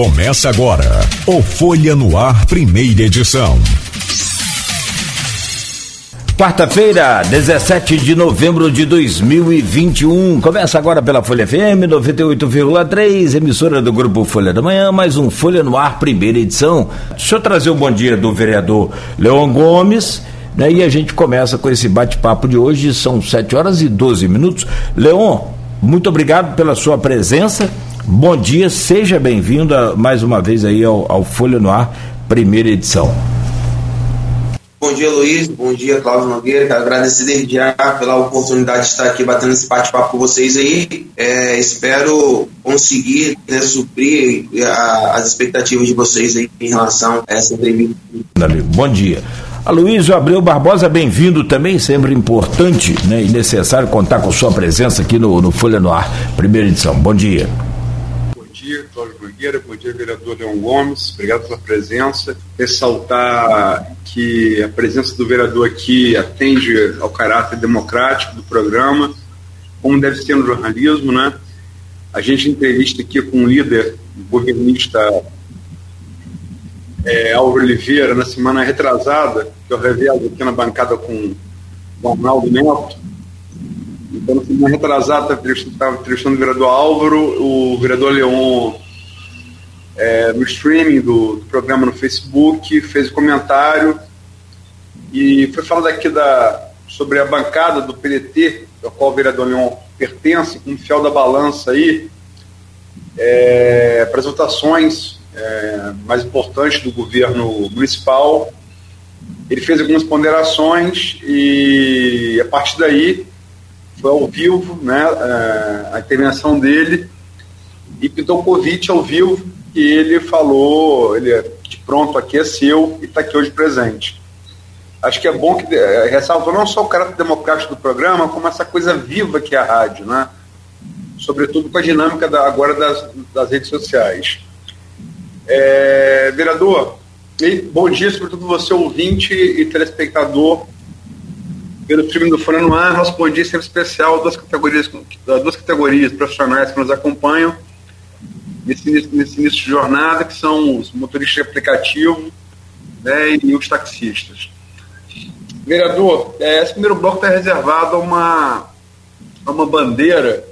Começa agora o Folha no Ar, primeira edição. Quarta-feira, 17 de novembro de 2021. Começa agora pela Folha FM 98,3, emissora do grupo Folha da Manhã, mais um Folha no Ar, primeira edição. Deixa eu trazer o bom dia do vereador Leon Gomes. Né, e a gente começa com esse bate-papo de hoje, são 7 horas e 12 minutos. Leon, muito obrigado pela sua presença. Bom dia, seja bem-vindo mais uma vez aí ao, ao Folha no Ar, primeira edição. Bom dia, Luiz. Bom dia, Cláudio Nogueira. Quero agradecer desde já pela oportunidade de estar aqui batendo esse bate-papo com vocês aí. É, espero conseguir né, suprir a, as expectativas de vocês aí em relação a essa entrevista. Bom dia. Aloysio Abreu Barbosa, bem-vindo também, sempre importante né, e necessário contar com sua presença aqui no, no Folha no Ar, primeira edição. Bom dia dia, Cláudio Nogueira, bom dia, vereador Leão Gomes, obrigado pela presença. Ressaltar que a presença do vereador aqui atende ao caráter democrático do programa, como deve ser no jornalismo, né? A gente entrevista aqui com o líder governista é, Álvaro Oliveira na semana retrasada, que eu revelo aqui na bancada com o Arnaldo Neto, na semana retrasada, estava entrevistando o vereador Álvaro, o vereador Leon, é, no streaming do, do, programa no Facebook, fez um comentário e foi falando aqui da, sobre a bancada do PDT, ao qual o vereador Leon pertence, como fiel da balança aí, é, para as votações é, mais importantes do governo municipal. Ele fez algumas ponderações e, a partir daí, foi ao vivo, né, é, a intervenção dele, e pintou convite ao vivo, e ele falou, ele é de pronto aqui é seu e está aqui hoje presente. Acho que é bom que é, ressalva não só o caráter democrático do programa, como essa coisa viva que é a rádio, né? Sobretudo com a dinâmica da, agora das, das redes sociais. É, vereador, bom dia, sobretudo você ouvinte e telespectador pelo time do Fora no Ar, nosso bom dia sempre especial, duas categorias, duas categorias profissionais que nos acompanham nesse, nesse início de jornada, que são os motoristas de aplicativo né, e os taxistas. Vereador, é, esse primeiro bloco está reservado a uma, a uma bandeira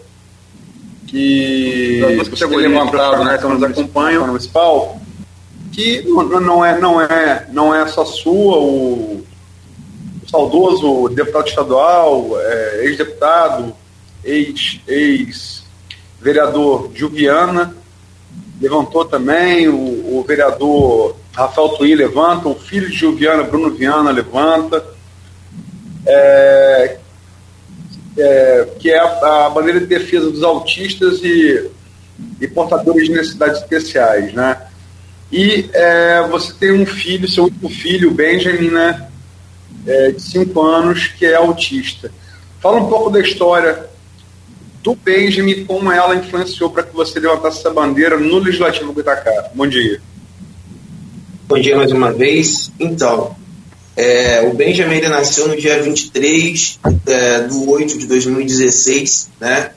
que duas categorias né, que nos acompanham municipal, que não, não, é, não, é, não é só sua, o saudoso deputado estadual, é, ex-deputado, ex-vereador ex Juviana, levantou também, o, o, vereador Rafael Twin levanta, o filho de Juviana, Bruno Viana, levanta, é, é, que é a, a, bandeira de defesa dos autistas e, e portadores de necessidades especiais, né? E é, você tem um filho, seu último filho, Benjamin, né? É, de 5 anos que é autista. Fala um pouco da história do Benjamin, como ela influenciou para que você levantasse essa bandeira no Legislativo Itacá. Bom dia. Bom dia mais uma vez. Então, é, o Benjamin ele nasceu no dia 23 é, do 8 de 2016, né?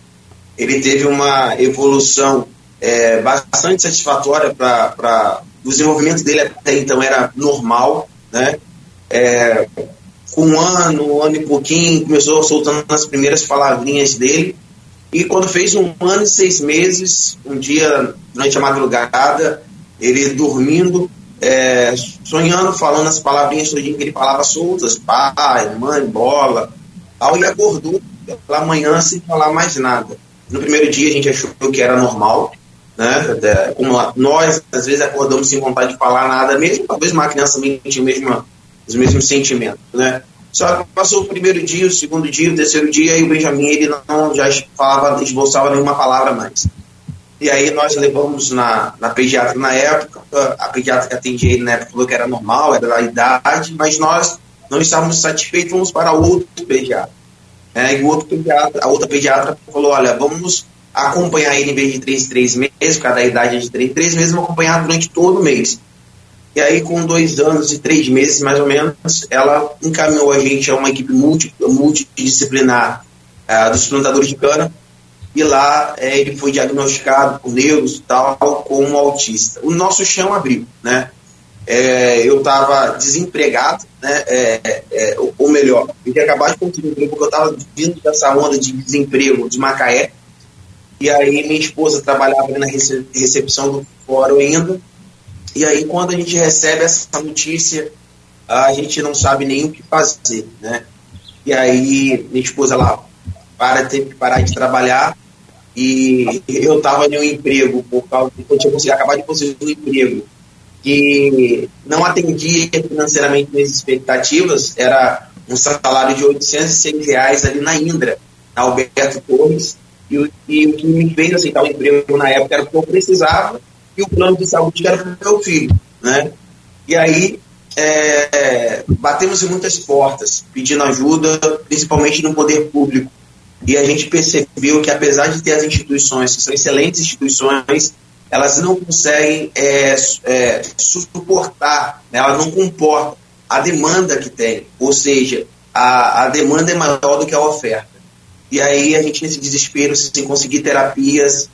Ele teve uma evolução é, bastante satisfatória para o desenvolvimento dele até então era normal, né? É, com um ano, um ano e pouquinho, começou soltando as primeiras palavrinhas dele. E quando fez um ano e seis meses, um dia, durante a madrugada, ele dormindo, é, sonhando, falando as palavrinhas que ele falava soltas, pai, mãe, bola, tal, e acordou pela manhã sem falar mais nada. No primeiro dia a gente achou que era normal, né? Como nós, às vezes, acordamos sem vontade de falar nada mesmo, talvez uma criança também tinha mesma os mesmos sentimentos, né? Só que passou o primeiro dia, o segundo dia, o terceiro dia, e o Benjamin ele não já falava, esboçava nenhuma palavra mais. E aí nós levamos na, na pediatra na época, a pediatra que atendia ele na época falou que era normal, era da idade, mas nós não estávamos satisfeitos, vamos para outro pediatra. É, e o outro pediatra, a outra pediatra falou, olha, vamos acompanhar ele em vez de três, meses, cada idade é de três meses, vamos acompanhar durante todo o mês. E aí, com dois anos e três meses, mais ou menos, ela encaminhou a gente a uma equipe multi, multidisciplinar uh, dos plantadores de cana, e lá é, ele foi diagnosticado por neuro tal como autista. O nosso chão abriu, né? É, eu estava desempregado, né? É, é, ou melhor, eu tinha acabado de conseguir emprego porque eu estava vindo dessa onda de desemprego de Macaé. E aí minha esposa trabalhava na recepção do fórum ainda. E aí quando a gente recebe essa notícia, a gente não sabe nem o que fazer, né? E aí minha esposa lá para teve que parar de trabalhar e eu estava em um emprego por causa que eu tinha conseguido, acabar de conseguir um emprego que não atendia financeiramente minhas expectativas, era um salário de 806 reais ali na Indra, na Alberto Torres, e, e o que me fez aceitar o emprego na época era o que eu precisava e o plano de saúde era para o meu filho, né? E aí é, batemos em muitas portas, pedindo ajuda, principalmente no poder público, e a gente percebeu que apesar de ter as instituições, que são excelentes instituições, elas não conseguem é, é, suportar, né? elas não comportam a demanda que tem, ou seja, a, a demanda é maior do que a oferta. E aí a gente nesse desespero, sem conseguir terapias,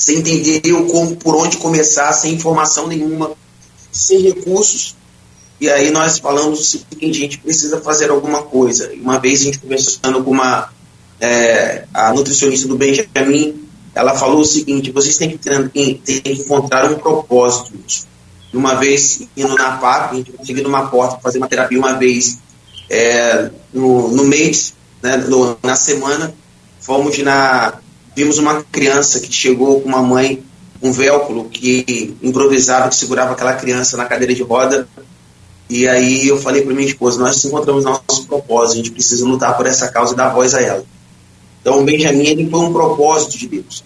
sem entender como, por onde começar, sem informação nenhuma, sem recursos, e aí nós falamos o seguinte, a gente precisa fazer alguma coisa. Uma vez a gente conversando com uma é, a nutricionista do Benjamin, ela falou o seguinte: vocês têm que, ter, que encontrar um propósito. Uma vez indo na PAP, a gente conseguiu uma porta fazer uma terapia uma vez é, no, no mês, né, no, na semana, fomos na. Vimos uma criança que chegou com uma mãe, um véuculo que improvisava, que segurava aquela criança na cadeira de roda. E aí eu falei para minha esposa: nós encontramos nosso propósito, a gente precisa lutar por essa causa e dar voz a ela. Então, o Benjamin ele foi um propósito de Deus.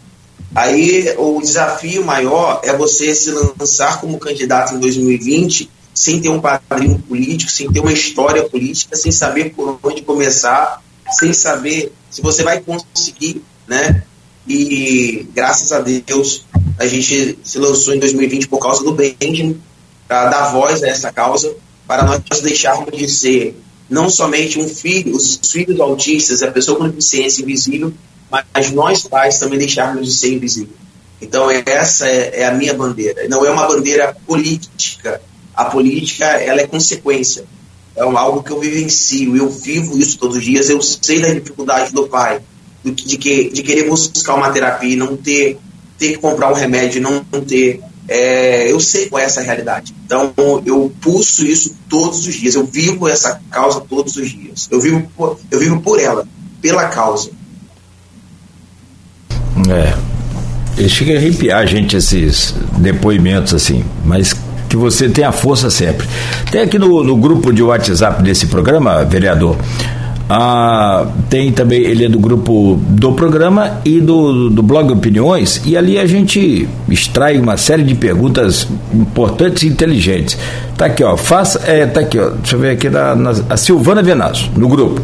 Aí, o desafio maior é você se lançar como candidato em 2020 sem ter um padrinho político, sem ter uma história política, sem saber por onde começar, sem saber se você vai conseguir, né? E graças a Deus a gente se lançou em 2020 por causa do Benjamin, para dar voz a essa causa, para nós deixarmos de ser não somente um filho, os filhos autistas, a pessoa com deficiência invisível, mas nós pais também deixarmos de ser invisível. Então essa é, é, a minha bandeira. Não é uma bandeira política. A política ela é consequência. É algo que eu vivencio. Eu vivo isso todos os dias. Eu sei da dificuldade do pai, de, que, de querer buscar uma terapia, não ter, ter que comprar um remédio, não ter é, eu sei qual é essa realidade. Então, eu pulso isso todos os dias. Eu vivo essa causa todos os dias. Eu vivo por, eu vivo por ela, pela causa. É. E chega a arrepiar a gente esses depoimentos assim, mas que você tenha força sempre. Tem aqui no, no grupo de WhatsApp desse programa, vereador, ah, tem também, ele é do grupo do programa e do, do blog Opiniões, e ali a gente extrai uma série de perguntas importantes e inteligentes. Tá aqui, ó. Faça. É, tá aqui, ó. Deixa eu ver aqui da, na, a Silvana Venazo, no grupo.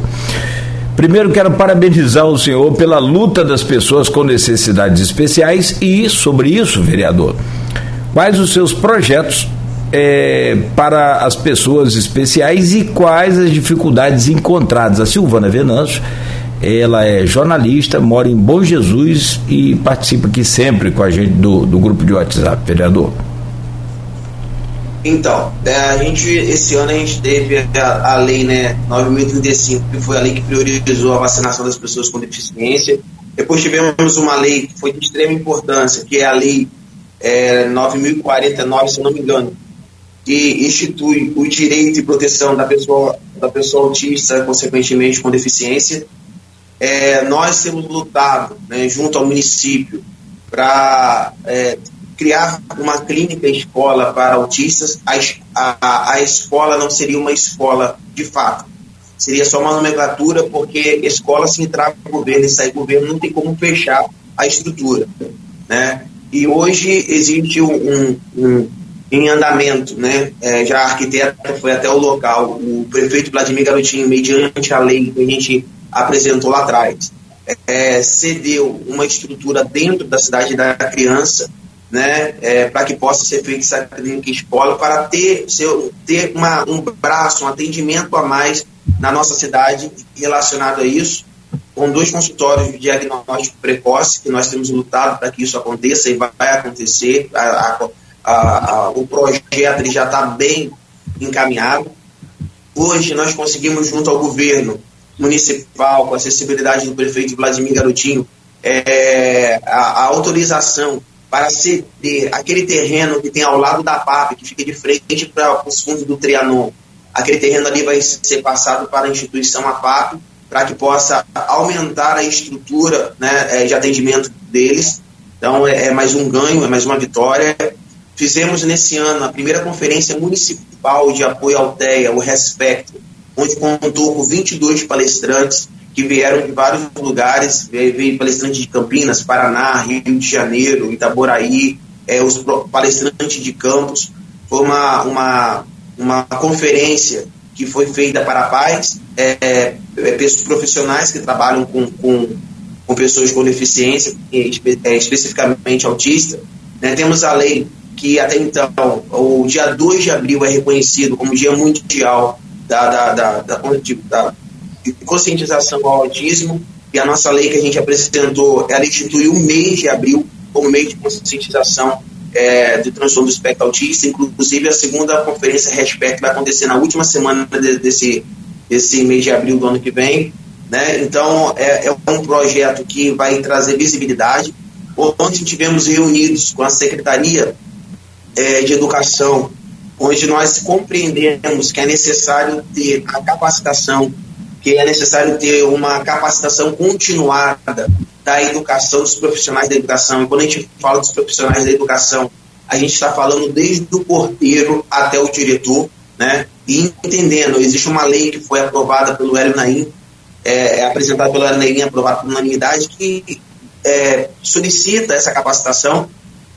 Primeiro quero parabenizar o senhor pela luta das pessoas com necessidades especiais e, sobre isso, vereador, quais os seus projetos é, para as pessoas especiais e quais as dificuldades encontradas. A Silvana Venâncio, ela é jornalista, mora em Bom Jesus e participa aqui sempre com a gente do, do grupo de WhatsApp, vereador. Então, é, a gente, esse ano a gente teve a, a lei né, 9.035, que foi a lei que priorizou a vacinação das pessoas com deficiência. Depois tivemos uma lei que foi de extrema importância, que é a lei é, 9.049, se não me engano, que institui o direito e proteção da pessoa, da pessoa autista, consequentemente com deficiência. É, nós temos lutado né, junto ao município para é, criar uma clínica escola para autistas. A, a, a escola não seria uma escola de fato, seria só uma nomenclatura, porque escola se entrar no governo e sair governo não tem como fechar a estrutura. Né? E hoje existe um, um, em andamento, né? É, já a arquiteta foi até o local, o prefeito Vladimir Garotinho, mediante a lei que a gente apresentou lá atrás, é, cedeu uma estrutura dentro da cidade da criança, né? É, para que possa ser feita essa clínica escola, para ter, ser, ter uma, um braço, um atendimento a mais na nossa cidade relacionado a isso, com dois consultórios de diagnóstico precoce, que nós temos lutado para que isso aconteça e vai acontecer. A, a, a, o projeto ele já está bem encaminhado. Hoje nós conseguimos, junto ao governo municipal, com a acessibilidade do prefeito Vladimir Garotinho, é, a, autorização para ceder aquele terreno que tem ao lado da PAP, que fica de frente para os fundos do Trianon. Aquele terreno ali vai ser passado para a instituição APAP, para que possa aumentar a estrutura né, é, de atendimento deles. Então, é, é mais um ganho, é mais uma vitória. Fizemos nesse ano a primeira conferência municipal de apoio ao TEA, o Respect, onde contou com 22 palestrantes que vieram de vários lugares, veio palestrante de Campinas, Paraná, Rio de Janeiro, Itaboraí, é, os palestrantes de Campos. Foi uma, uma, uma conferência que foi feita para pais, é, é, é profissionais que trabalham com, com, com pessoas com deficiência, espe, é, especificamente autista. Né? Temos a lei que até então, o dia 2 de abril é reconhecido como Dia Mundial da, da, da, da, da conscientização ao autismo, e a nossa lei que a gente apresentou, ela instituiu o mês de abril como mês de conscientização é, do transtorno do espectro autista, inclusive a segunda conferência Respect vai acontecer na última semana de, desse, desse mês de abril do ano que vem, né? Então, é, é um projeto que vai trazer visibilidade. Ontem tivemos reunidos com a Secretaria é, de Educação, onde nós compreendemos que é necessário ter a capacitação que é necessário ter uma capacitação continuada da educação, dos profissionais da educação. E quando a gente fala dos profissionais da educação, a gente está falando desde o porteiro até o diretor, né? E entendendo, existe uma lei que foi aprovada pelo Hélio Naim, é, é apresentada pelo Hélio Naim, aprovada por unanimidade, que é, solicita essa capacitação,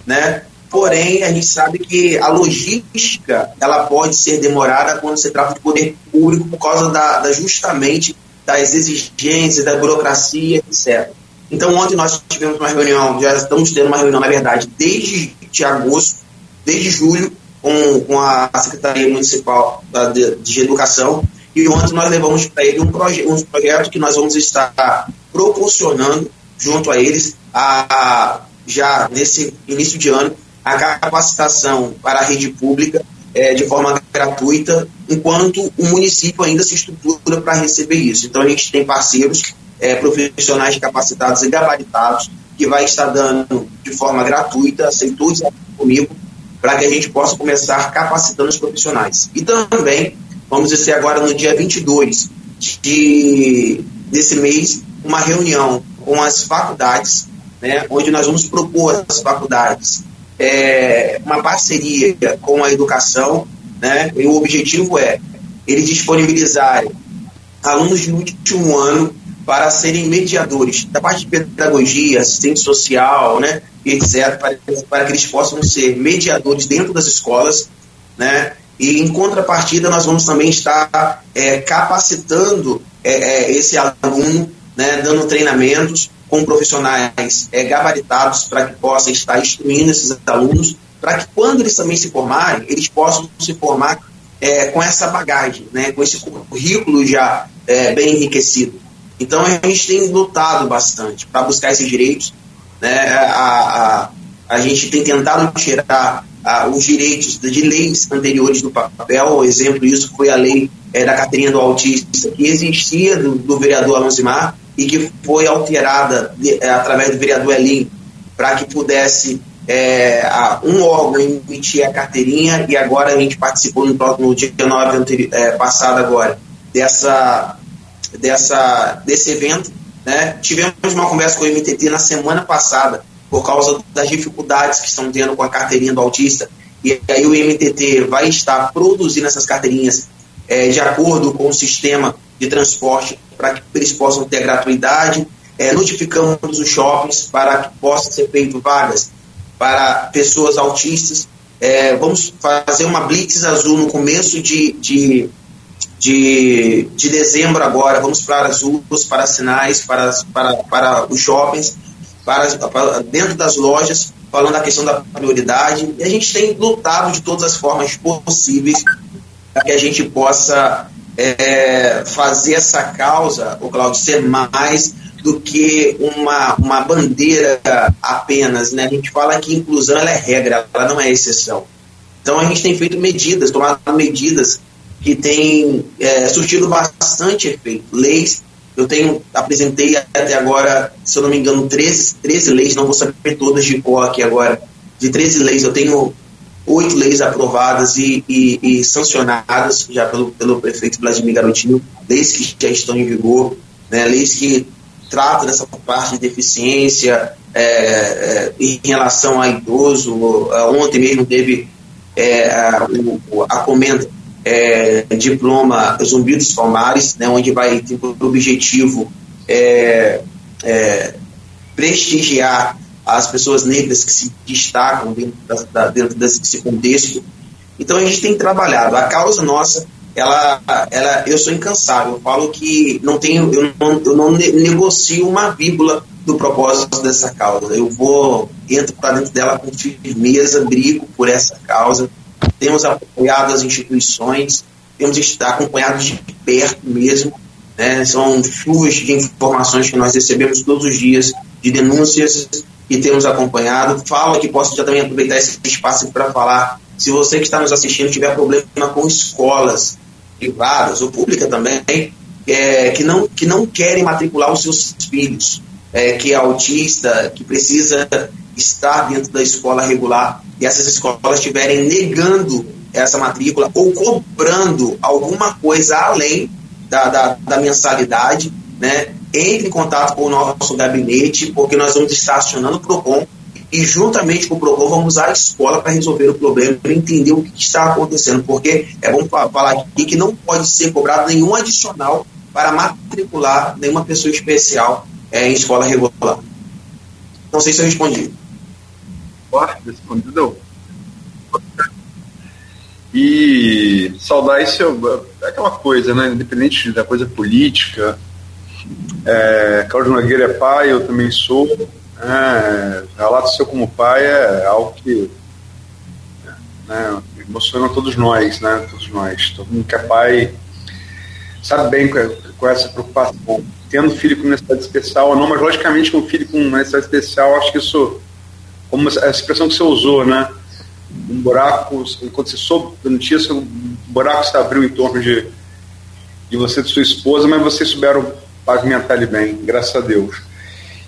né? Porém, a gente sabe que a logística ela pode ser demorada quando se trata de poder público por causa da, da justamente das exigências, da burocracia, etc. Então, ontem nós tivemos uma reunião, já estamos tendo uma reunião, na verdade, desde de agosto, desde julho, com, com a Secretaria Municipal de, de Educação, e ontem nós levamos para ele um, proje um projeto que nós vamos estar proporcionando, junto a eles, a, já nesse início de ano, a capacitação para a rede pública é, de forma gratuita, enquanto o município ainda se estrutura para receber isso. Então a gente tem parceiros é, profissionais capacitados e gabaritados que vai estar dando de forma gratuita, aceitou isso comigo, para que a gente possa começar capacitando os profissionais. E também vamos ter agora no dia 22 de, desse mês uma reunião com as faculdades, né, onde nós vamos propor às faculdades é, uma parceria com a educação, né? E o objetivo é eles disponibilizarem alunos de último ano para serem mediadores da parte de pedagogia, assistente social, né, etc., para, para que eles possam ser mediadores dentro das escolas, né, e em contrapartida nós vamos também estar é, capacitando é, é, esse aluno, né, dando treinamentos com profissionais é, gabaritados para que possa estar instruindo esses alunos, para que quando eles também se formarem, eles possam se formar é, com essa bagagem, né, com esse currículo já é, bem enriquecido. Então a gente tem lutado bastante para buscar esses direitos. Né, a, a, a gente tem tentado tirar a, os direitos de leis anteriores do papel. O exemplo disso foi a lei é, da carteirinha do autista, que existia do, do vereador Alonzimar, e que foi alterada de, é, através do vereador Elim para que pudesse é, um órgão emitir a carteirinha e agora a gente participou no, no dia 9 anteri, é, passado agora dessa, dessa, desse evento. Né? Tivemos uma conversa com o MTT na semana passada por causa das dificuldades que estão tendo com a carteirinha do autista e aí o MTT vai estar produzindo essas carteirinhas é, de acordo com o sistema de transporte para que eles possam ter gratuidade. É, notificamos os shoppings para que possam ser feitas vagas para pessoas autistas. É, vamos fazer uma Blitz Azul no começo de, de, de, de dezembro agora. Vamos para as ruas, para sinais, para, para, para os shoppings, para, para dentro das lojas, falando da questão da prioridade. E a gente tem lutado de todas as formas possíveis para que a gente possa é, fazer essa causa, o Claudio, ser mais do que uma, uma bandeira apenas. Né? A gente fala que inclusão é regra, ela não é exceção. Então a gente tem feito medidas, tomado medidas que têm é, surtido bastante efeito. Leis, eu tenho, apresentei até agora, se eu não me engano, 13, 13 leis, não vou saber todas de cor aqui agora, de 13 leis, eu tenho oito leis aprovadas e, e, e, sancionadas já pelo, pelo prefeito Vladimir Garotinho, leis que já estão em vigor, né, leis que tratam dessa parte de deficiência é, é, em relação a idoso. Ontem mesmo teve é, a, a comenda é, diploma Zumbi dos Palmares, né, onde vai ter por objetivo é, é, prestigiar as pessoas negras que se destacam dentro, da, dentro desse contexto. Então a gente tem trabalhado. A causa nossa, ela, ela, eu sou incansável. Eu falo que não tenho, eu não, eu não negocio uma vírgula do propósito dessa causa. Eu vou entro para dentro dela com firmeza, brigo por essa causa. Temos apoiado as instituições, temos acompanhado de perto mesmo. Né? São chuvas de informações que nós recebemos todos os dias, de denúncias que temos acompanhado. Falo que posso já também aproveitar esse espaço para falar. Se você que está nos assistindo tiver problema com escolas privadas ou públicas também, é, que, não, que não querem matricular os seus filhos, é, que é autista, que precisa estar dentro da escola regular e essas escolas estiverem negando essa matrícula ou cobrando alguma coisa além da, da, da mensalidade, né? Entre em contato com o nosso gabinete, porque nós vamos estar acionando o PROCON e, juntamente com o PROCON, vamos a escola para resolver o problema, para entender o que está acontecendo, porque é bom falar aqui que não pode ser cobrado nenhum adicional para matricular nenhuma pessoa especial é, em escola regular. Não sei se eu respondi. Respondido. E saudar isso é aquela coisa, né? Independente da coisa política, é, Cláudio Nogueira é pai, eu também sou. É, relato seu como pai é algo que né, emociona todos nós, né? Todos nós. Todo mundo que é pai sabe bem com, com essa preocupação. Tendo filho com necessidade especial ou não, mas logicamente com filho com necessidade especial, acho que isso, como a expressão que você usou, né? Um buraco, quando você soube da notícia, um buraco se abriu em torno de, de você e de sua esposa, mas vocês souberam pavimentar ele bem, graças a Deus.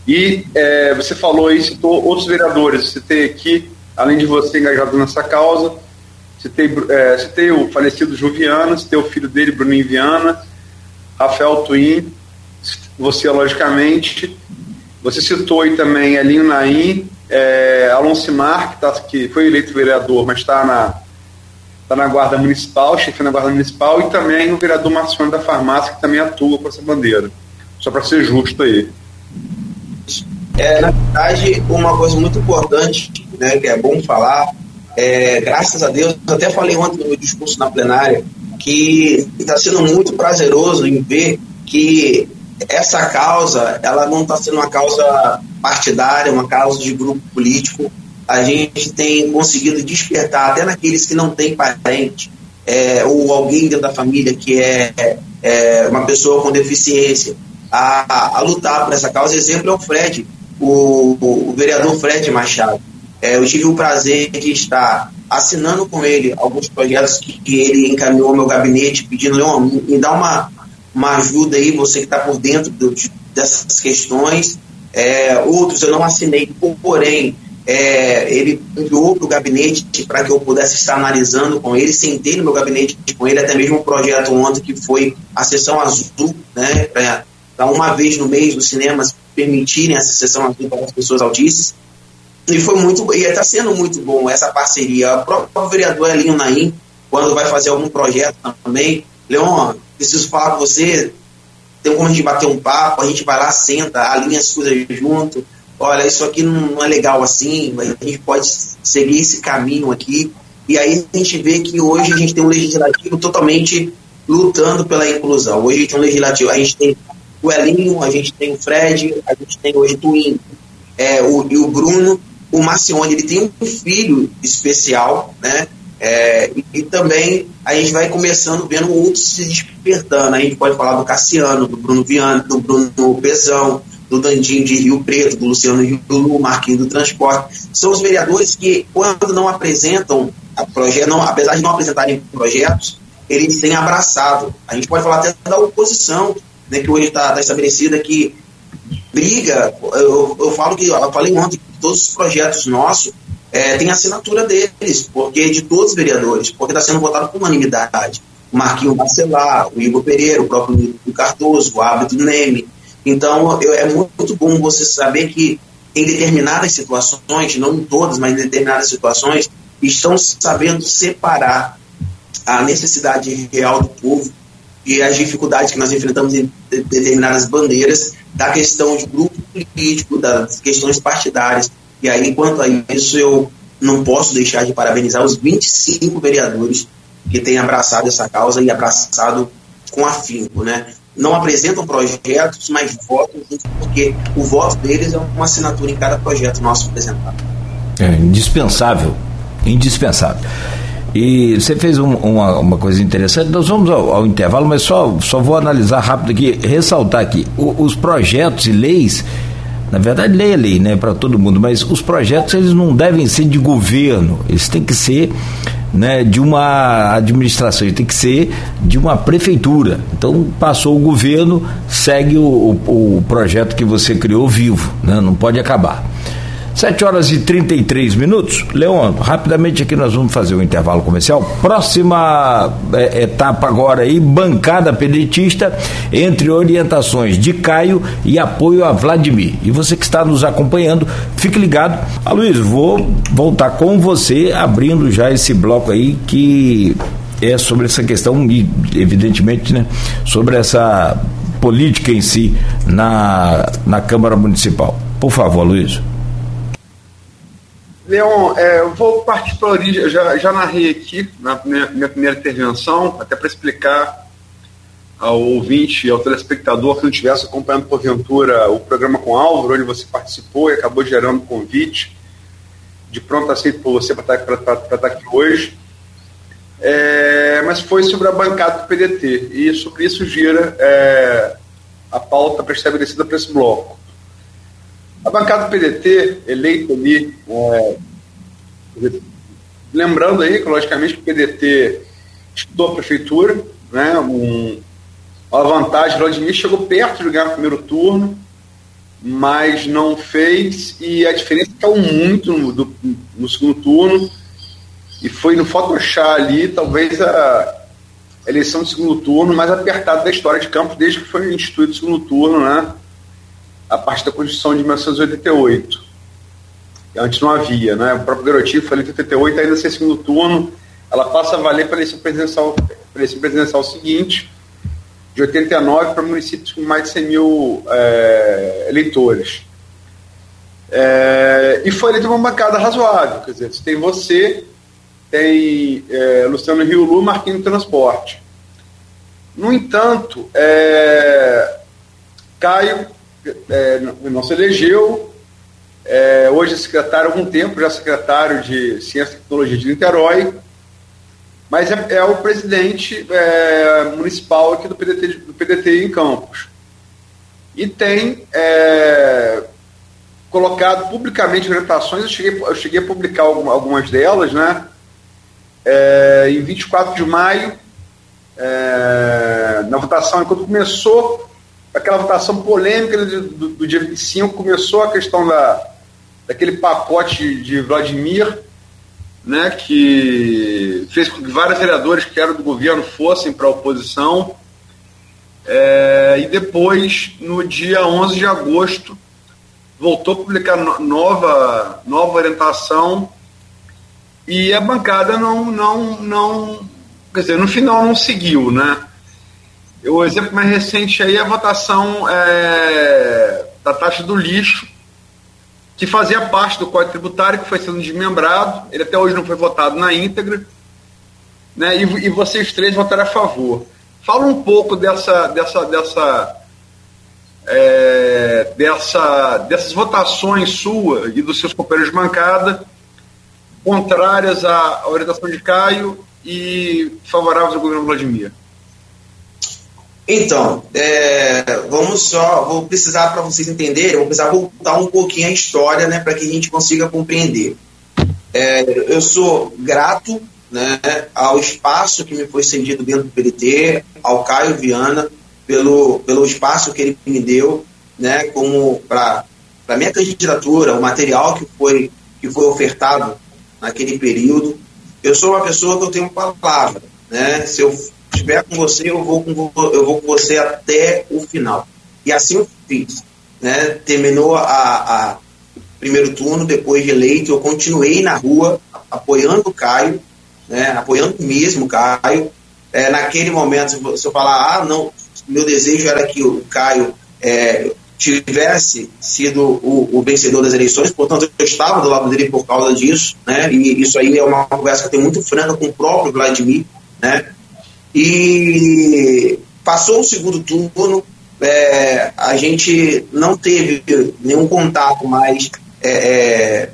E é, você falou aí, citou outros vereadores, citei aqui, além de você engajado nessa causa, citei, é, citei o falecido Juviana, citei o filho dele, Bruninho Viana, Rafael Twin, você, logicamente, você citou aí também Elinho Naim, é, Alonso Mar, que, tá, que foi eleito vereador, mas está na, tá na Guarda Municipal, chefe na Guarda Municipal, e também o vereador Marciano da Farmácia, que também atua com essa bandeira. Só para ser justo aí. É, na verdade, uma coisa muito importante, né, que é bom falar, é, graças a Deus, eu até falei ontem no meu discurso na plenária, que está sendo muito prazeroso em ver que essa causa, ela não está sendo uma causa partidária, uma causa de grupo político. A gente tem conseguido despertar até naqueles que não têm parente, é, ou alguém dentro da família que é, é uma pessoa com deficiência, a, a, lutar por essa causa. Exemplo é o Fred, o, o, vereador Fred Machado. É, eu tive o prazer de estar assinando com ele alguns projetos que, que ele encaminhou ao meu gabinete, pedindo, Leon, me dá uma, uma ajuda aí, você que está por dentro do, de, dessas questões. É, outros eu não assinei, porém, é, ele enviou para o gabinete para que eu pudesse estar analisando com ele, sentei no meu gabinete com ele, até mesmo um projeto ontem que foi a sessão azul, né, para uma vez no mês os cinemas permitirem essa sessão azul para as pessoas autistas. E foi muito, e está sendo muito bom essa parceria. O próprio vereador Elinho Naim, quando vai fazer algum projeto também, Leon, preciso falar com você, tem como a gente bater um papo, a gente vai lá, senta, alinha as coisas junto. Olha, isso aqui não, não é legal assim, a gente pode seguir esse caminho aqui. E aí a gente vê que hoje a gente tem um legislativo totalmente lutando pela inclusão. Hoje a gente tem um legislativo, a gente tem o Elinho, a gente tem o Fred, a gente tem hoje o Twin é, o, e o Bruno. O Marcione, ele tem um filho especial, né? É, e, e, também a gente vai começando vendo outros se despertando. A gente pode falar do Cassiano, do Bruno Viana, do Bruno Pezão, do Dandinho de Rio Preto, do Luciano Rio do Marquinhos do Transporte. São os vereadores que, quando não apresentam projeto, não, apesar de não apresentarem projetos, eles têm abraçado. A gente pode falar até da oposição, né, que hoje está tá estabelecida, que briga. Eu, eu falo que, eu falei ontem, que todos os projetos nossos é, têm assinatura deles, porque de todos os vereadores, porque está sendo votado por unanimidade. O Marquinho Marcelar, o Igor Pereira, o próprio Nilo Cardoso, o Hábito Neme. Então, eu, é muito bom você saber que em determinadas situações, não em todas, mas em determinadas situações, estão sabendo separar a necessidade real do povo e as dificuldades que nós enfrentamos em determinadas bandeiras da questão de grupo político, das questões partidárias. E aí, enquanto a isso, eu não posso deixar de parabenizar os 25 vereadores que têm abraçado essa causa e abraçado com afinco, né? Não apresentam projetos, mas votam junto, porque o voto deles é uma assinatura em cada projeto nosso apresentado. É indispensável, indispensável. E você fez um, uma, uma coisa interessante. Nós vamos ao, ao, intervalo, mas só, só vou analisar rápido aqui, ressaltar aqui. O, os projetos e leis, na verdade, lei é lei, né, para todo mundo, mas os projetos eles não devem ser de governo, eles têm que ser né, de uma administração, tem que ser de uma prefeitura. Então, passou o governo, segue o, o, o projeto que você criou vivo, né, não pode acabar. 7 horas e 33 minutos. Leon, rapidamente aqui nós vamos fazer o um intervalo comercial. Próxima é, etapa agora aí, bancada pedetista, entre orientações de Caio e apoio a Vladimir. E você que está nos acompanhando, fique ligado. Ah, Luiz, vou voltar com você, abrindo já esse bloco aí que é sobre essa questão e, evidentemente, né, sobre essa política em si na, na Câmara Municipal. Por favor, Luiz. Leon, é, eu vou partir para a origem, eu já, já narrei aqui na minha, minha primeira intervenção, até para explicar ao ouvinte e ao telespectador que não estivesse acompanhando porventura o programa com Álvaro, onde você participou e acabou gerando convite, de pronto aceito por você para estar, tá, estar aqui hoje. É, mas foi sobre a bancada do PDT, e sobre isso gira é, a pauta pré-estabelecida para esse bloco. A bancada do PDT, eleita ali, é, lembrando aí, logicamente, que o PDT estudou a prefeitura, né, um, vantagem, o Vladimir chegou perto de ganhar o primeiro turno, mas não fez, e a diferença caiu muito no, do, no segundo turno, e foi no Photoshop ali, talvez a eleição do segundo turno mais apertada da história de Campos, desde que foi instituído o segundo turno, né? A partir da Constituição de 1988. Antes não havia, né? O próprio Garotinho foi em 88, ainda sem segundo turno, ela passa a valer para eleição presidencial, eleição presidencial seguinte, de 89 para municípios com mais de 100 mil é, eleitores. É, e foi eleita uma bancada razoável, quer dizer, tem você, tem é, Luciano Rio Lu, Marquinhos Transporte. No entanto, é, Caio é, não se elegeu, é, hoje é secretário há algum tempo, já secretário de Ciência e Tecnologia de Niterói, mas é, é o presidente é, municipal aqui do PDT, do PDT em Campos. E tem é, colocado publicamente orientações, eu cheguei, eu cheguei a publicar algumas delas, né? É, em 24 de maio, na votação, quando começou aquela votação polêmica do, do, do dia 25, começou a questão da, daquele pacote de Vladimir, né, que fez com que vários vereadores que eram do governo fossem para a oposição. É, e depois, no dia 11 de agosto, voltou a publicar nova, nova orientação e a bancada não, não, não, quer dizer, no final não seguiu, né? O exemplo mais recente aí é a votação é, da taxa do lixo, que fazia parte do Código Tributário, que foi sendo desmembrado, ele até hoje não foi votado na íntegra, né, e, e vocês três votaram a favor. Fala um pouco dessa, dessa, dessa, é, dessa, dessas votações sua e dos seus companheiros de bancada, contrárias à orientação de Caio e favoráveis ao governo Vladimir. Então, é, vamos só, vou precisar para vocês entenderem, vou precisar voltar um pouquinho a história, né, para que a gente consiga compreender. É, eu sou grato, né, ao espaço que me foi cedido dentro do PDT, ao Caio Viana pelo pelo espaço que ele me deu, né, como para para minha candidatura, o material que foi que foi ofertado naquele período. Eu sou uma pessoa que eu tenho palavra, né? Se eu estiver com você, eu vou com, eu vou com você até o final. E assim eu fiz. Né? Terminou a, a primeiro turno, depois de eleito, eu continuei na rua apoiando o Caio, né? apoiando mesmo o Caio. É, naquele momento, se eu falar, ah, não, meu desejo era que o Caio é, tivesse sido o, o, vencedor das eleições, portanto eu estava do lado dele por causa disso, né? E isso aí é uma conversa que eu tenho muito franca com o próprio Vladimir, né? E passou o segundo turno, é, a gente não teve nenhum contato mais. É, é,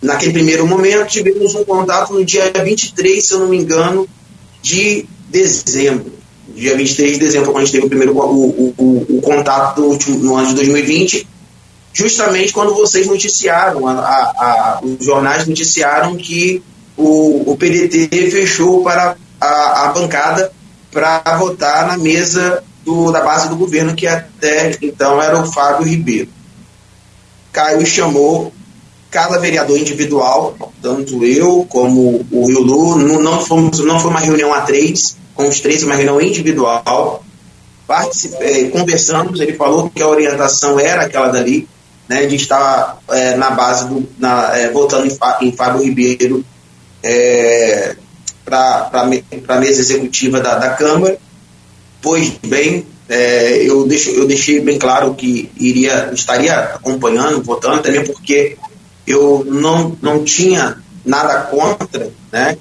naquele primeiro momento, tivemos um contato no dia 23, se eu não me engano, de dezembro. Dia 23 de dezembro, quando a gente teve o primeiro o, o, o, contato no, último, no ano de 2020, justamente quando vocês noticiaram, a, a, os jornais noticiaram que o, o PDT fechou para a, a bancada para votar na mesa do, da base do governo, que até então era o Fábio Ribeiro. Caio chamou cada vereador individual, tanto eu como o Yulu, não, não, fomos, não foi uma reunião a três, com os três, uma reunião individual. Participei, conversamos, ele falou que a orientação era aquela dali, né, de estar é, na base, do, na, é, votando em, em Fábio Ribeiro, é, para a mesa executiva da, da Câmara. Pois bem, é, eu, deixo, eu deixei bem claro que iria, estaria acompanhando, votando, também porque eu não, não tinha nada contra, né?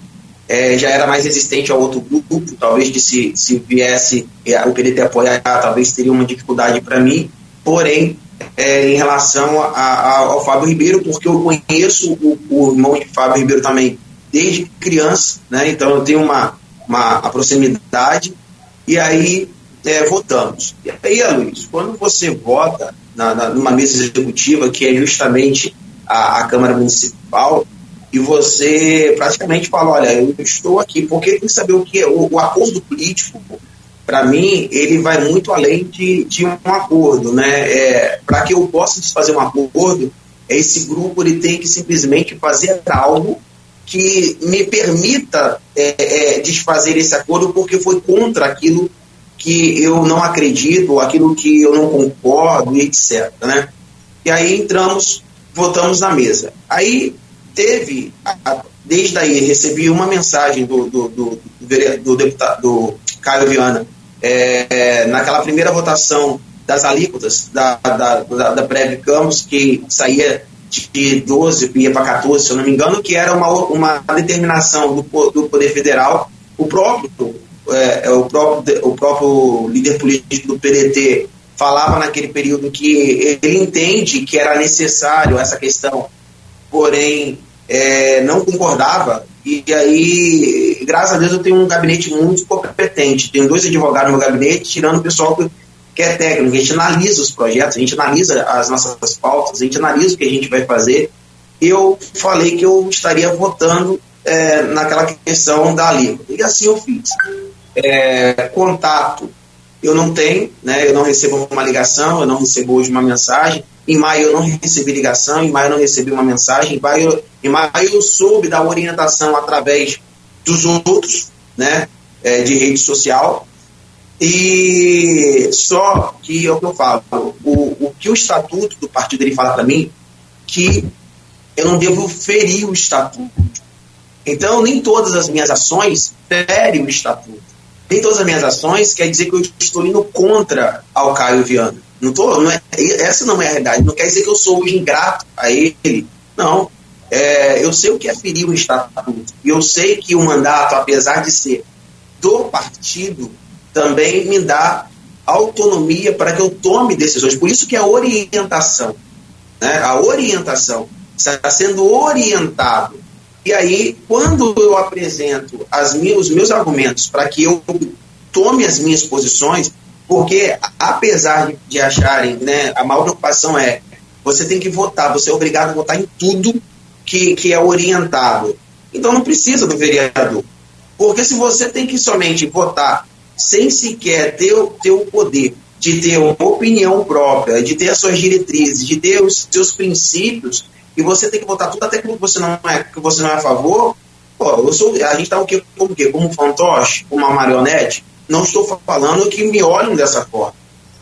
É, já era mais resistente ao outro grupo, talvez que se, se viesse é, o PDT apoiar, talvez teria uma dificuldade para mim, porém, é, em relação a, a, ao Fábio Ribeiro, porque eu conheço o, o irmão de Fábio Ribeiro também desde criança, né? Então eu tenho uma, uma proximidade e aí é, votamos. E aí, Luiz, quando você vota na, na, numa mesa executiva, que é justamente a, a Câmara Municipal, e você praticamente fala, olha, eu estou aqui, porque tem que saber o que é o, o acordo político, para mim, ele vai muito além de, de um acordo, né? É, para que eu possa desfazer um acordo, esse grupo ele tem que simplesmente fazer algo que me permita é, é, desfazer esse acordo porque foi contra aquilo que eu não acredito, aquilo que eu não concordo, etc. Né? E aí entramos, votamos na mesa. Aí teve, desde aí, recebi uma mensagem do, do, do, do deputado do Caio Viana, é, naquela primeira votação das alíquotas da, da, da, da Breve Campos, que saía de 12 ia para 14, se eu não me engano, que era uma, uma determinação do, do Poder Federal. O próprio, é, é, o, próprio, o próprio líder político do PDT falava naquele período que ele entende que era necessário essa questão, porém é, não concordava. E aí, graças a Deus, eu tenho um gabinete muito competente. Tenho dois advogados no meu gabinete, tirando o pessoal que que é técnico, a gente analisa os projetos, a gente analisa as nossas pautas, a gente analisa o que a gente vai fazer. Eu falei que eu estaria votando é, naquela questão da alíquota. E assim eu fiz. É, contato eu não tenho, né, eu não recebo uma ligação, eu não recebo hoje uma mensagem. Em maio eu não recebi ligação, em maio eu não recebi uma mensagem, em maio, em maio eu soube da orientação através dos outros, né, é, de rede social, e só que é o que eu falo, o, o que o estatuto do partido ele fala para mim, que eu não devo ferir o estatuto. Então, nem todas as minhas ações ferem o estatuto. Nem todas as minhas ações quer dizer que eu estou indo contra ao Caio Viana. Não tô, não é, essa não é a realidade. Não quer dizer que eu sou ingrato a ele. Não. É, eu sei o que é ferir o estatuto. E eu sei que o mandato, apesar de ser do partido, também me dá autonomia para que eu tome decisões. Por isso que a orientação, né? a orientação está sendo orientado. E aí, quando eu apresento as os meus argumentos para que eu tome as minhas posições, porque apesar de acharem, né, a maior preocupação é você tem que votar, você é obrigado a votar em tudo que, que é orientado. Então não precisa do vereador. Porque se você tem que somente votar sem sequer ter, ter o poder de ter uma opinião própria, de ter as suas diretrizes, de ter os seus princípios, e você tem que votar tudo até que você não é, que você não é a favor, pô, eu sou, a gente está o quê? Como, quê? como um fantoche, como uma marionete? Não estou falando que me olhem dessa forma,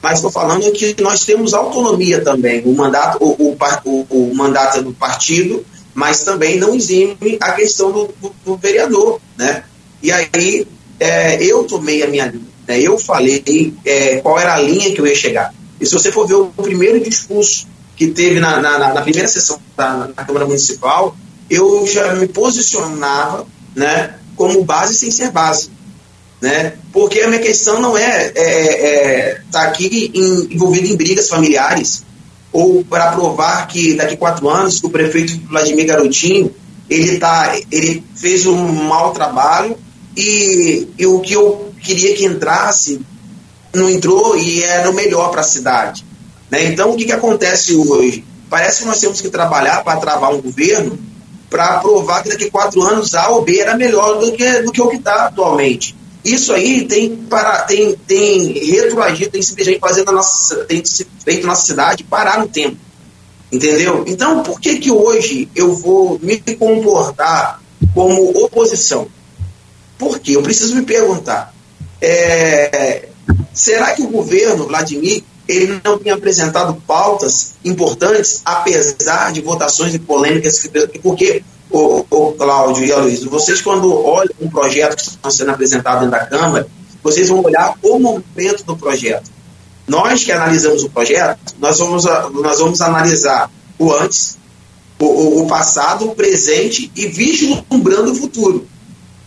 mas estou falando que nós temos autonomia também, o mandato, o, o, o, mandato do partido, mas também não exime a questão do, do, do vereador, né? E aí é, eu tomei a minha linha, né? eu falei é, qual era a linha que eu ia chegar. E se você for ver o primeiro discurso que teve na, na, na primeira sessão da, Câmara Municipal, eu já me posicionava né, como base sem ser base. Né? Porque a minha questão não é estar é, é, tá aqui em, envolvido em brigas familiares ou para provar que daqui quatro anos o prefeito Vladimir Garotinho ele, tá, ele fez um mau trabalho e, e o que eu queria que entrasse não entrou e era o melhor para a cidade. Né? Então, o que, que acontece hoje? Parece que nós temos que trabalhar para travar um governo para provar que daqui a quatro anos A ou B era melhor do que, do que o que está atualmente. Isso aí tem, para, tem, tem retroagido, tem simplesmente fazendo a nossa, tem feito nossa cidade parar no tempo. Entendeu? Então, por que, que hoje eu vou me comportar como oposição? Porque eu preciso me perguntar: é, será que o governo, Vladimir, ele não tem apresentado pautas importantes, apesar de votações e polêmicas? Porque, o, o Cláudio e a Luiz, vocês, quando olham um projeto que está sendo apresentado dentro da Câmara, vocês vão olhar o momento do projeto. Nós que analisamos o projeto, nós vamos, nós vamos analisar o antes, o, o passado, o presente e vislumbrando o futuro.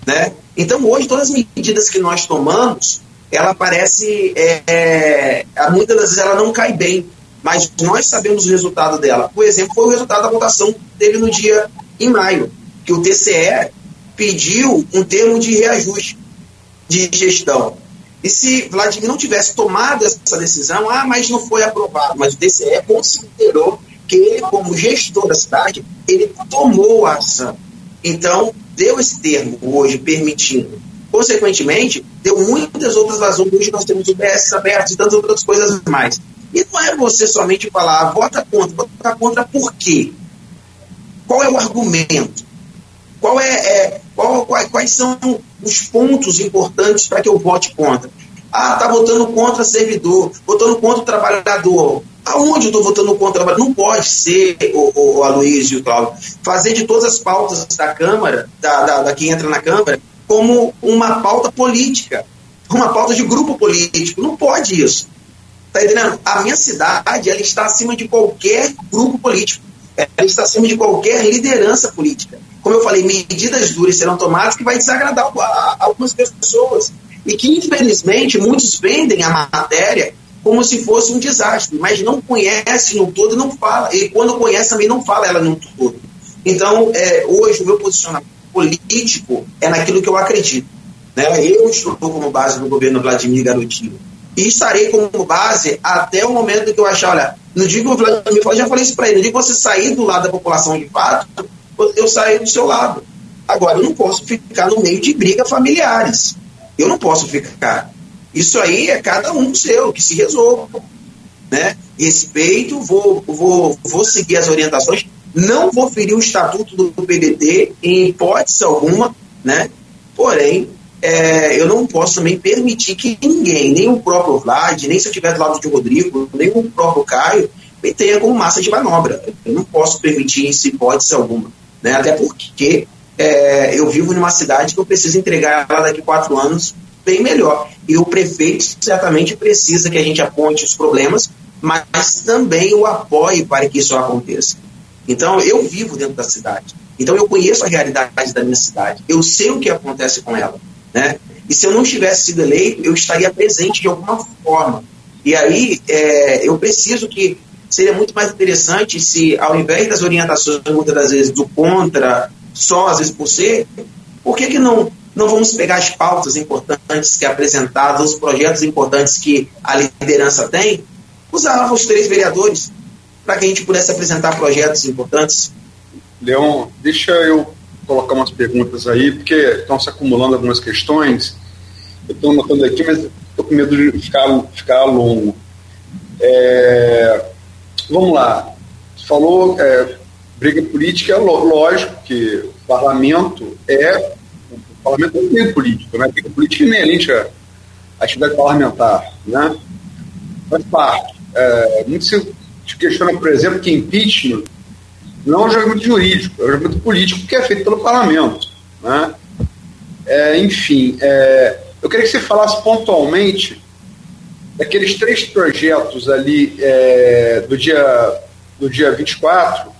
Né? Então, hoje, todas as medidas que nós tomamos, ela parece, é, é, muitas das vezes ela não cai bem, mas nós sabemos o resultado dela. Por exemplo, foi o resultado da votação dele no dia em maio, que o TCE pediu um termo de reajuste de gestão. E se Vladimir não tivesse tomado essa decisão, ah, mas não foi aprovado, mas o TCE considerou que ele, como gestor da cidade, ele tomou a ação. Então, deu esse termo hoje permitindo. Consequentemente, deu muitas outras razões. Hoje nós temos o BS aberto e tantas outras coisas mais. E não é você somente falar, vota contra, vota contra por quê? Qual é o argumento? Qual é, é qual, quais, quais são os pontos importantes para que eu vote contra? Ah, está votando contra servidor, votando contra o trabalhador. Aonde eu estou votando contra? Não pode ser, o, o Aloysio e o Cláudio, fazer de todas as pautas da Câmara, da, da, da que entra na Câmara, como uma pauta política, uma pauta de grupo político. Não pode isso. Está entendendo? A minha cidade ela está acima de qualquer grupo político. Ela está acima de qualquer liderança política. Como eu falei, medidas duras serão tomadas que vai desagradar algumas pessoas e que, infelizmente, muitos vendem a matéria como se fosse um desastre, mas não conhece no todo não fala. E quando conhece também não fala ela no todo. Então, é, hoje, o meu posicionamento político é naquilo que eu acredito. Né? Eu estou como base do governo Vladimir Garotinho. E estarei como base até o momento que eu achar, olha, no dia que o Vladimir falou, já falei isso para ele, no dia que você sair do lado da população de fato, eu saio do seu lado. Agora, eu não posso ficar no meio de brigas familiares. Eu não posso ficar. Isso aí é cada um seu, que se resolva. Né? Respeito, vou, vou, vou seguir as orientações, não vou ferir o estatuto do PDT em hipótese alguma, né? porém, é, eu não posso também permitir que ninguém, nem o próprio Vlad, nem se eu estiver do lado de Rodrigo, nem o próprio Caio, me tenha como massa de manobra. Eu não posso permitir isso em hipótese alguma. Né? Até porque é, eu vivo numa cidade que eu preciso entregar ela daqui quatro anos bem melhor. E o prefeito certamente precisa que a gente aponte os problemas, mas também o apoie para que isso aconteça. Então, eu vivo dentro da cidade. Então, eu conheço a realidade da minha cidade. Eu sei o que acontece com ela. Né? E se eu não tivesse sido eleito, eu estaria presente de alguma forma. E aí, é, eu preciso que. Seria muito mais interessante se, ao invés das orientações, muitas das vezes, do contra, só às vezes por ser, por que, que não não vamos pegar as pautas importantes que é apresentadas, os projetos importantes que a liderança tem, usar os três vereadores para que a gente pudesse apresentar projetos importantes. Leon, deixa eu colocar umas perguntas aí, porque estão se acumulando algumas questões. Eu estou anotando aqui, mas estou com medo de ficar, ficar longo. É, vamos lá. Falou é, briga política, é lógico que o parlamento é parlamento é um meio político, né? Briga política é inerente à atividade parlamentar, né? Faz parte. É, muito se questiona, por exemplo, que impeachment não é um julgamento jurídico, é um julgamento político que é feito pelo parlamento, né? É, enfim, é, eu queria que você falasse pontualmente daqueles três projetos ali é, do dia do dia 24.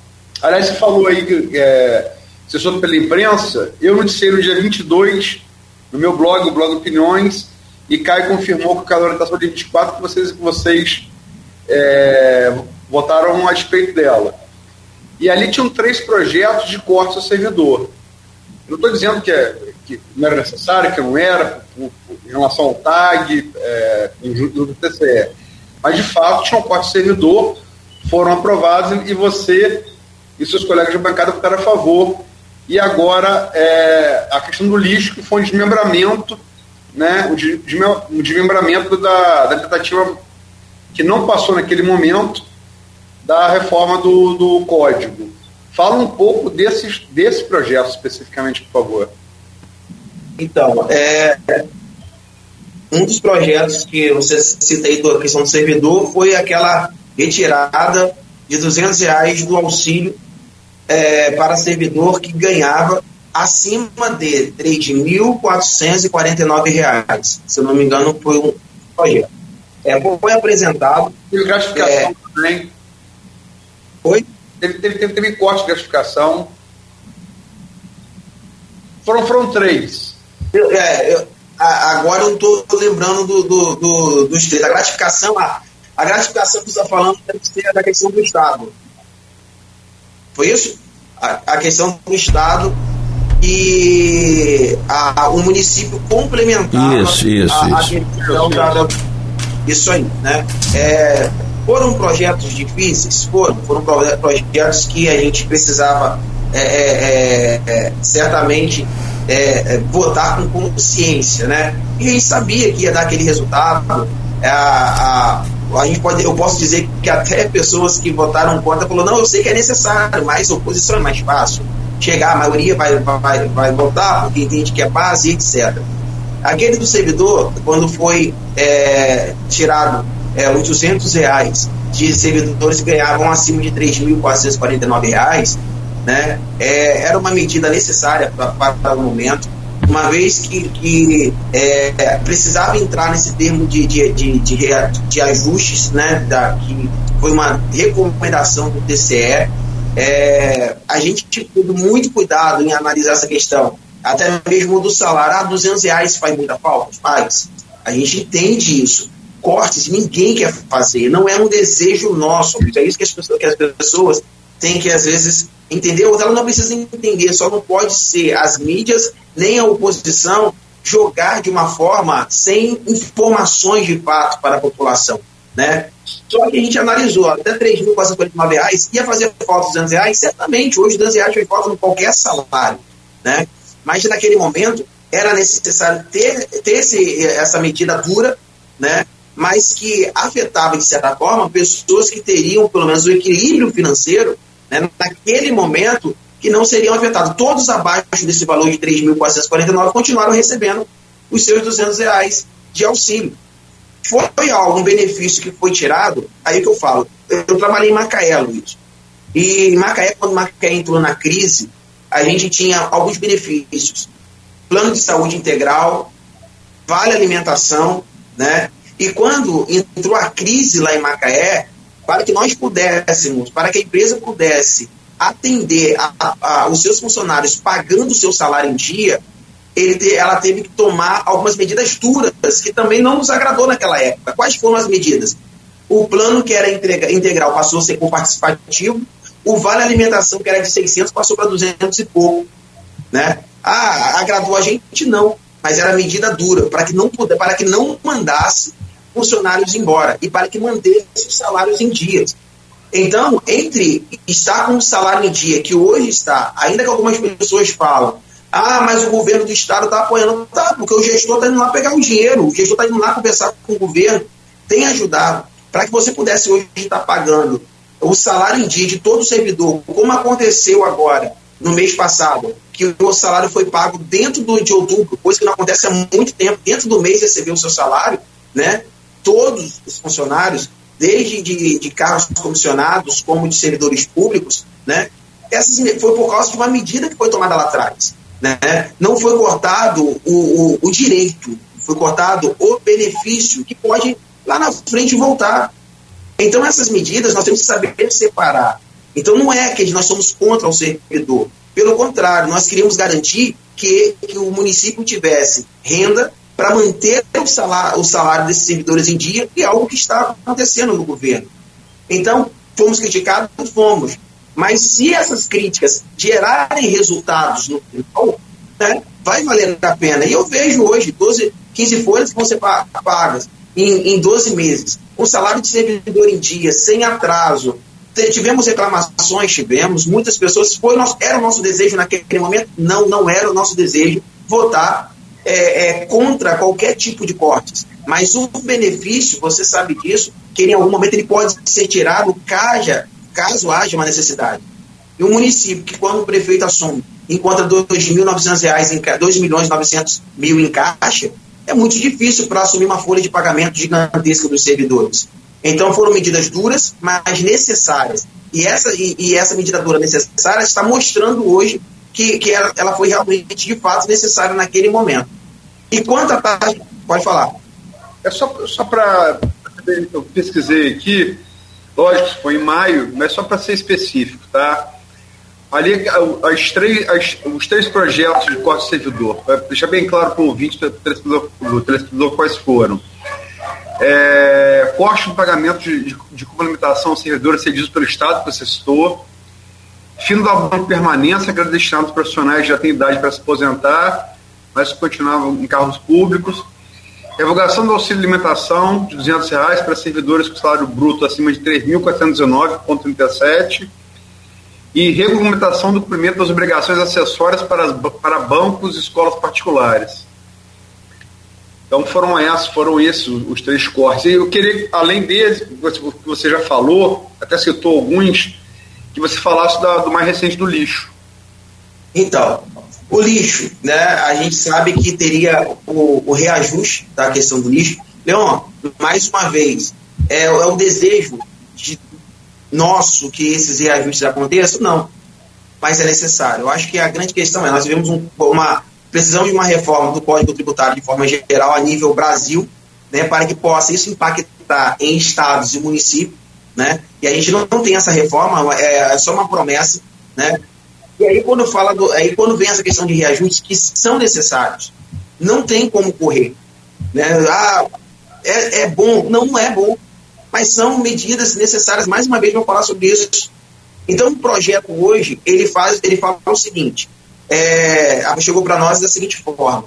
Aliás, você falou aí é, você soube pela imprensa, eu noticiei no dia 22, no meu blog, o blog Opiniões, e Caio confirmou que o calor está dia 24 que vocês, vocês é, votaram a respeito dela. E ali tinham três projetos de corte ao servidor. Eu não estou dizendo que, é, que, não era necessário, que não era, por, por, em relação ao TAG, é, do TCE. Mas, de fato, tinha um corte ao servidor, foram aprovados e você e seus colegas de bancada votaram a favor. E agora é, a questão do lixo, que foi um desmembramento, né, o desmembramento da, da tentativa que não passou naquele momento da reforma do, do código. Fala um pouco desses, desse projeto especificamente, por favor. Então, é, um dos projetos que você cita aí da questão do servidor foi aquela retirada de 200 reais do auxílio é, para servidor que ganhava acima de R$ 3.449. Se eu não me engano, foi um projeto. É, foi apresentado. E gratificação é, também. Oi? Teve, teve, teve, teve corte de gratificação. Foram, foram três. Eu, é, eu, agora eu estou lembrando do, do, do, dos três. A gratificação, a, a gratificação que você está falando deve ser da questão do Estado. Foi isso? A, a questão do Estado e o município complementava isso, isso, a, isso. a isso aí, né? É, foram projetos difíceis? Foram. Foram projetos que a gente precisava é, é, é, é certamente é, votar com consciência, né? E a gente sabia que ia dar aquele resultado. A, a, a gente pode, eu posso dizer que até pessoas que votaram contra falou não, eu sei que é necessário, mas oposição é mais fácil. Chegar, a maioria vai, vai, vai votar porque entende que é base, etc. Aquele do servidor, quando foi tirado é, 800 reais de servidores que ganhavam acima de 3.449 reais, né, é, era uma medida necessária para o momento, uma vez que, que é, precisava entrar nesse termo de, de, de, de, de ajustes, né, da, que foi uma recomendação do TCE. É, a gente teve muito cuidado em analisar essa questão, até mesmo do salário. Ah, 200 reais faz muita falta? Faz. A gente entende isso cortes, ninguém quer fazer, não é um desejo nosso. É isso que as pessoas, que as pessoas têm que, às vezes, entender, ou ela não precisa entender, só não pode ser as mídias nem a oposição jogar de uma forma sem informações de fato para a população. Né? Só que a gente analisou, até 3.449 reais ia fazer falta 200 reais, certamente, hoje 200 reais faz falta em qualquer salário. Né? Mas naquele momento era necessário ter, ter esse, essa medida dura, né? mas que afetava, de certa forma, pessoas que teriam, pelo menos, o equilíbrio financeiro, né, naquele momento, que não seriam afetados. Todos abaixo desse valor de 3.449 continuaram recebendo os seus 200 reais de auxílio. Foi algum benefício que foi tirado, aí que eu falo. Eu trabalhei em Macaé, Luiz. E em Macaé, quando Macaé entrou na crise, a gente tinha alguns benefícios. Plano de saúde integral, vale alimentação, né? E quando entrou a crise lá em Macaé, para que nós pudéssemos, para que a empresa pudesse atender a, a, os seus funcionários pagando o seu salário em dia, ele, ela teve que tomar algumas medidas duras, que também não nos agradou naquela época. Quais foram as medidas? O plano que era integral passou a ser participativo, o vale alimentação que era de 600 passou para 200 e pouco, né? Ah, agradou a gente? Não. Mas era medida dura, para que não puder, para que não mandasse funcionários embora e para que mantesse os salários em dias. Então, entre estar com o salário em dia, que hoje está, ainda que algumas pessoas falam, ah, mas o governo do estado está apoiando. Tá, porque o gestor está indo lá pegar o dinheiro, o gestor está indo lá conversar com o governo, tem ajudado para que você pudesse hoje estar pagando o salário em dia de todo servidor, como aconteceu agora, no mês passado, que o salário foi pago dentro do, de outubro, coisa que não acontece há muito tempo, dentro do mês recebeu o seu salário, né? Todos os funcionários, desde de, de cargos comissionados como de servidores públicos, né? Essas, foi por causa de uma medida que foi tomada lá atrás. Né? Não foi cortado o, o, o direito, foi cortado o benefício que pode lá na frente voltar. Então, essas medidas nós temos que saber separar. Então, não é que nós somos contra o servidor. Pelo contrário, nós queríamos garantir que, que o município tivesse renda para manter o salário, o salário desses servidores em dia, que é algo que está acontecendo no governo. Então, fomos criticados? Fomos. Mas se essas críticas gerarem resultados no final, né, vai valer a pena. E eu vejo hoje 12, 15 folhas que vão ser pagas em, em 12 meses, com salário de servidor em dia, sem atraso. Tivemos reclamações, tivemos, muitas pessoas. Foi nosso, era o nosso desejo naquele momento? Não, não era o nosso desejo votar é, é, contra qualquer tipo de cortes. Mas o benefício, você sabe disso, que em algum momento ele pode ser tirado caso, caso haja uma necessidade. E um município que, quando o prefeito assume, encontra R$ 2.900, em, 2 milhões mil em caixa, é muito difícil para assumir uma folha de pagamento gigantesca dos servidores. Então foram medidas duras, mas necessárias. E essa, e, e essa medida dura necessária está mostrando hoje que, que ela, ela, foi realmente de fato necessária naquele momento. E quanto à taxa, pode falar. É só, só para. Eu pesquisei aqui, lógico, foi em maio, mas só para ser específico, tá? Ali, as três, as, os três projetos de corte servidor, para deixar bem claro para o ouvinte do telespectador, quais foram. É, corte no pagamento de, de, de complementação aos servidores cedidos pelo Estado, que você citou. Fim da abono permanência, que era destinado aos profissionais que já têm idade para se aposentar, mas continuavam em cargos públicos. Revogação do auxílio alimentação de 200 reais para servidores com salário bruto acima de 3.419,37 e regulamentação do cumprimento das obrigações acessórias para, para bancos e escolas particulares. Então foram esses, foram esses os três cortes. E eu queria, além deles, que você já falou, até citou alguns, que você falasse da, do mais recente do lixo. Então, o lixo, né? A gente sabe que teria o, o reajuste da questão do lixo. Leon, mais uma vez, é, é o desejo de nosso que esses reajustes aconteçam? Não. Mas é necessário. Eu acho que a grande questão é: nós vivemos um, uma. Precisamos de uma reforma do Código Tributário de forma geral a nível Brasil, né, para que possa isso impactar em estados e municípios. Né? E a gente não, tem essa reforma, é, é só uma promessa. Né? E aí quando fala do, aí quando vem essa questão de reajustes que são necessários, não tem como correr. Né? Ah, é, é bom, não, não é bom mas são medidas necessárias, mais uma vez, vou falar sobre isso. Então, o projeto hoje, ele faz, ele fala o seguinte, é, chegou para nós da seguinte forma,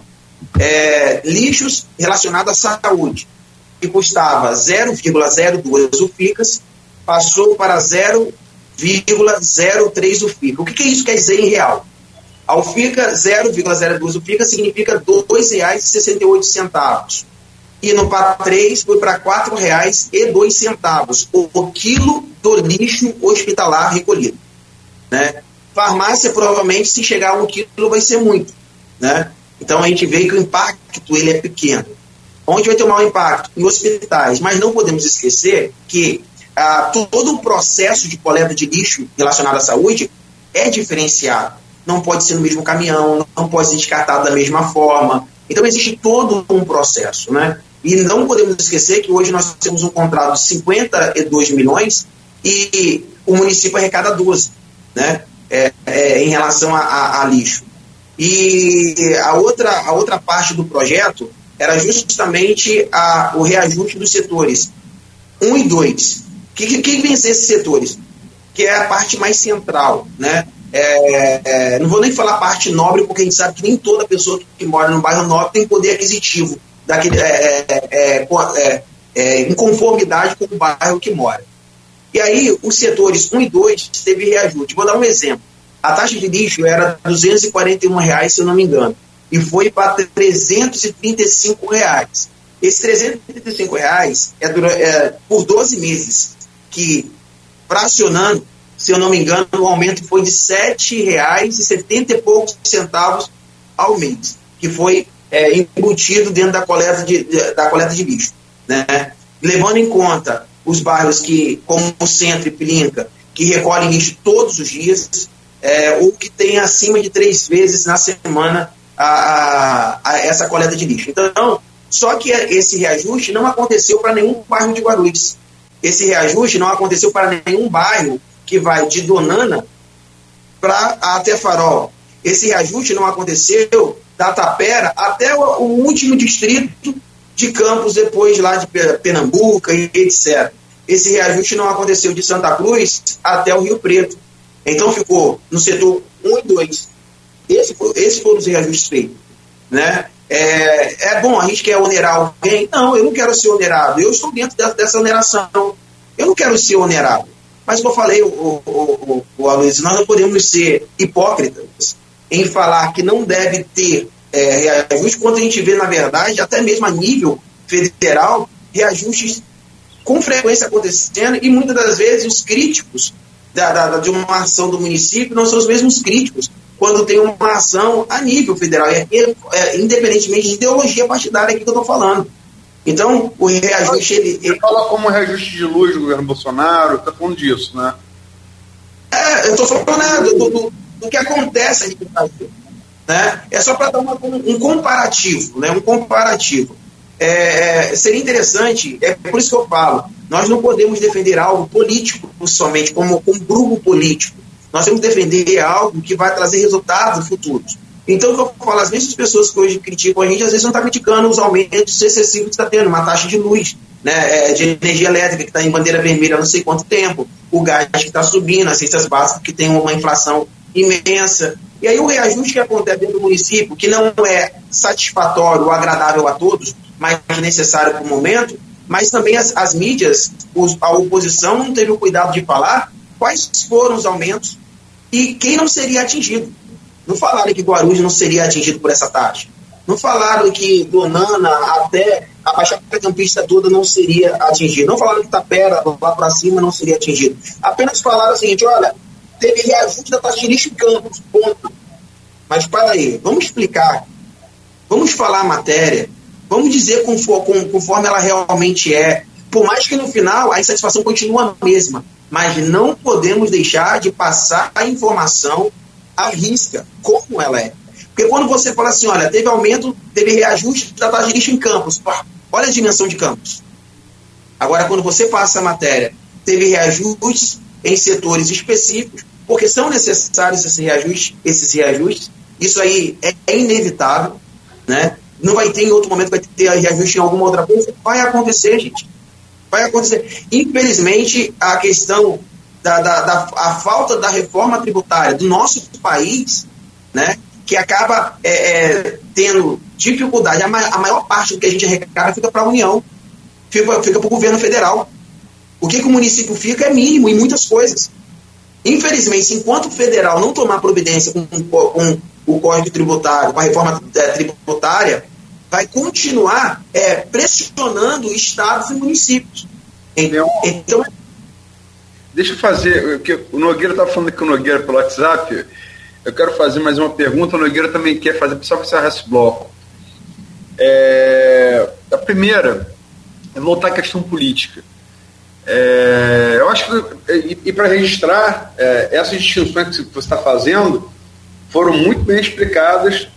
é, lixos relacionados à saúde, que custava 0,02 UFICAS, passou para 0,03 UFICA. O que, que isso quer dizer em real? A UFICA 0,02 UFICA significa R$ 2,68 e no PA 3 foi para R$ 4,02 o, o quilo do lixo hospitalar recolhido. Né? Farmácia, provavelmente, se chegar a um quilo, vai ser muito. Né? Então a gente vê que o impacto ele é pequeno. Onde vai ter o maior impacto? Em hospitais. Mas não podemos esquecer que ah, todo o processo de coleta de lixo relacionado à saúde é diferenciado. Não pode ser no mesmo caminhão, não pode ser descartado da mesma forma. Então existe todo um processo, né? E não podemos esquecer que hoje nós temos um contrato de 52 milhões e o município arrecada 12, né? É, é, em relação a, a, a, lixo. E a outra, a outra parte do projeto era justamente a, o reajuste dos setores 1 um e 2. O que, que, que vem ser esses setores? Que é a parte mais central, né? é, é, não vou nem falar parte nobre, porque a gente sabe que nem toda pessoa que mora no bairro nobre tem poder aquisitivo daquele, é, é, é, em conformidade com o bairro que mora. E aí, os setores 1 e 2 teve reajuste. Vou dar um exemplo. A taxa de lixo era 241 reais, se eu não me engano, e foi para 335 reais. Esses 335 reais é, é por 12 meses, que fracionando, se eu não me engano, o aumento foi de R$ 7,70 e poucos centavos ao mês, que foi é, embutido dentro da coleta de, da coleta de lixo. Né? Levando em conta os bairros que, como o Centro e Pilinca, que recolhem lixo todos os dias, é, ou que tem acima de três vezes na semana a, a, a essa coleta de lixo. Então, só que esse reajuste não aconteceu para nenhum bairro de Guarulhos. Esse reajuste não aconteceu para nenhum bairro que vai de Donana para até Farol. Esse reajuste não aconteceu da Tapera até o, o último distrito de Campos, depois lá de Pernambuco e etc. Esse reajuste não aconteceu de Santa Cruz até o Rio Preto. Então ficou no setor 1 e 2. Esse, esses foram os reajustes feitos. Né? É, é bom, a gente quer onerar alguém? Não, eu não quero ser onerado. Eu estou dentro dessa, oneração. Eu não quero ser onerado. Mas como eu falei, o, o, o, o Aloysio, nós não podemos ser hipócritas em falar que não deve ter é, reajuste, quando a gente vê, na verdade, até mesmo a nível federal, reajustes com frequência acontecendo e muitas das vezes os críticos da, da, de uma ação do município não são os mesmos críticos quando tem uma ação a nível federal, é, é, independentemente de ideologia partidária que eu estou falando. Então, o reajuste. Ele, ele... Você fala como reajuste de luz do governo Bolsonaro, está falando disso, né? É, eu estou falando né, do, do, do, que acontece aqui no Brasil. Né? É só para dar uma, um comparativo, né? um comparativo. É, é, seria interessante, é por isso que eu falo, nós não podemos defender algo político somente, como, como grupo político. Nós temos que defender algo que vai trazer resultados futuros. Então, eu falo, as mesmas pessoas que hoje criticam a gente, às vezes não estão tá criticando os aumentos excessivos que está tendo, uma taxa de luz, né, é, de energia elétrica que está em bandeira vermelha há não sei quanto tempo, o gás que está subindo, as cestas básicas que tem uma inflação imensa. E aí o reajuste que acontece dentro do município, que não é satisfatório ou agradável a todos, mas necessário para o momento, mas também as, as mídias, os, a oposição não teve o cuidado de falar quais foram os aumentos e quem não seria atingido. Não falaram que Guarulhos não seria atingido por essa taxa. Não falaram que Donana até a Baixada Campista toda não seria atingida. Não falaram que Tapera lá para cima não seria atingido. Apenas falaram o seguinte: olha, teve reajuste da taxa de lixo em Campos, ponto. Mas para aí, vamos explicar. Vamos falar a matéria. Vamos dizer conforme, conforme ela realmente é. Por mais que no final a insatisfação continue a mesma. Mas não podemos deixar de passar a informação à risca, como ela é. Porque quando você fala assim, olha, teve aumento, teve reajuste da taxa de lixo em campos, pá, olha a dimensão de campos. Agora, quando você passa a matéria, teve reajustes em setores específicos, porque são necessários esses reajustes, esses reajustes. Isso aí é inevitável, né? Não vai ter em outro momento, vai ter reajuste em alguma outra coisa. Vai acontecer, gente. Vai acontecer. Infelizmente, a questão da, da, da a falta da reforma tributária do nosso país, né? Que acaba é, é, tendo dificuldade. A, ma a, maior parte do que a gente arrecada fica para a União, fica, fica para o governo federal. O que, que o município fica é mínimo em muitas coisas. Infelizmente, enquanto o federal não tomar providência com, com o Código Tributário, com a reforma é, tributária, vai continuar é, pressionando estados e municípios. Então, então Deixa eu fazer, que o Nogueira está falando com o Nogueira pelo WhatsApp, eu quero fazer mais uma pergunta, o Nogueira também quer fazer, só para encerrar esse bloco. É, a primeira é voltar à questão política. É, eu acho que, e, e para registrar, é, essas distinções que você está fazendo foram muito bem explicadas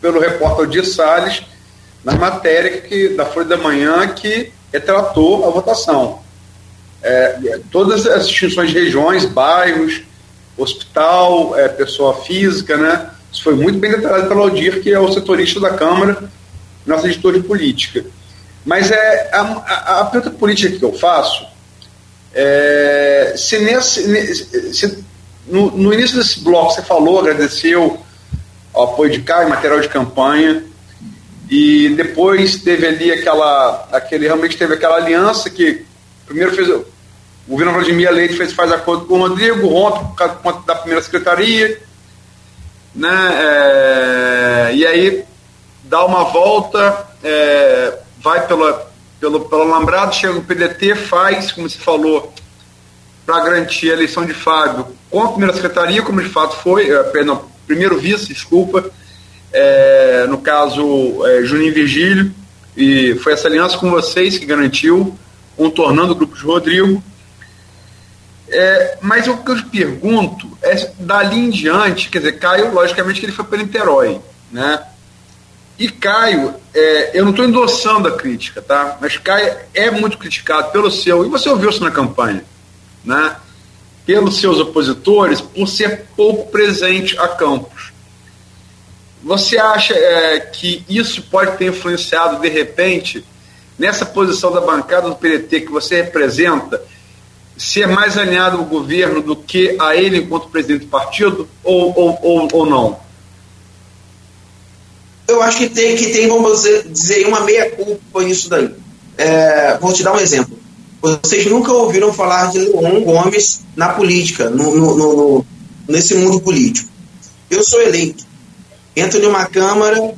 pelo repórter Aldir Salles na matéria que, da Folha da Manhã que retratou a votação. É, todas as distinções de regiões, bairros, hospital, é, pessoa física, né? Isso foi muito bem detalhado pelo Aldir, que é o setorista da Câmara, nosso editor de política. Mas é a, a, a pergunta política que eu faço é, se, nesse, se no, no início desse bloco você falou, agradeceu o apoio de Caio, material de campanha, e depois teve ali aquela, aquele, realmente teve aquela aliança que primeiro fez, o governo Vladimir Leite fez, faz acordo com o Rodrigo, rompe por conta da primeira secretaria, né, é, e aí dá uma volta, é, vai pela, pelo, pelo alambrado, chega no PDT, faz, como você falou, para garantir a eleição de Fábio com a primeira secretaria, como de fato foi, é, perdão, primeiro vice, desculpa, é, no caso é, Juninho Virgílio, e foi essa aliança com vocês que garantiu, contornando o grupo de Rodrigo. É, mas o que eu pergunto é, dali em diante, quer dizer, Caio, logicamente que ele foi para Niterói, né? E Caio, é, eu não estou endossando a crítica, tá? Mas Caio é muito criticado pelo seu, e você ouviu isso na campanha, né? Pelos seus opositores por ser pouco presente a Campos. Você acha é, que isso pode ter influenciado, de repente, nessa posição da bancada do PDT que você representa, ser mais alinhado ao governo do que a ele enquanto presidente do partido, ou, ou, ou, ou não? Eu acho que tem, que tem vamos dizer, uma meia-culpa nisso daí. É, vou te dar um exemplo. Vocês nunca ouviram falar de Leon Gomes na política, no, no, no, nesse mundo político. Eu sou eleito. Entro em uma Câmara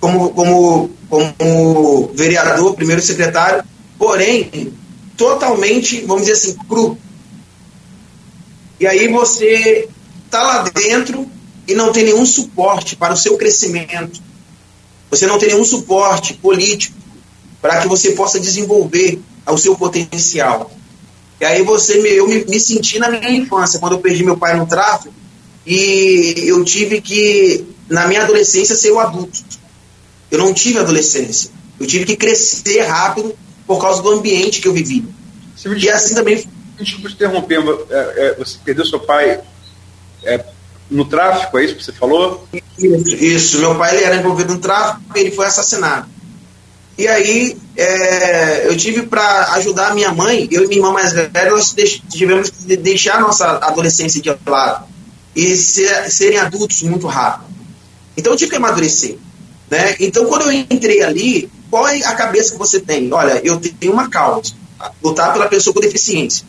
como, como, como vereador, primeiro secretário, porém, totalmente, vamos dizer assim, cru. E aí você está lá dentro e não tem nenhum suporte para o seu crescimento. Você não tem nenhum suporte político para que você possa desenvolver o seu potencial. E aí você eu me, me senti na minha infância, quando eu perdi meu pai no tráfico, e eu tive que, na minha adolescência, ser o adulto. Eu não tive adolescência. Eu tive que crescer rápido por causa do ambiente que eu vivi. e assim também. Desculpa te interromper, é, é, você perdeu seu pai é, no tráfico, é isso que você falou? Isso, isso. meu pai ele era envolvido no tráfico e ele foi assassinado. E aí é, eu tive para ajudar a minha mãe, eu e minha irmã mais velha, nós tivemos que deixar a nossa adolescência de lado e ser, serem adultos muito rápido. Então eu tive que amadurecer. Né? Então quando eu entrei ali, qual é a cabeça que você tem? Olha, eu tenho uma causa, lutar pela pessoa com deficiência.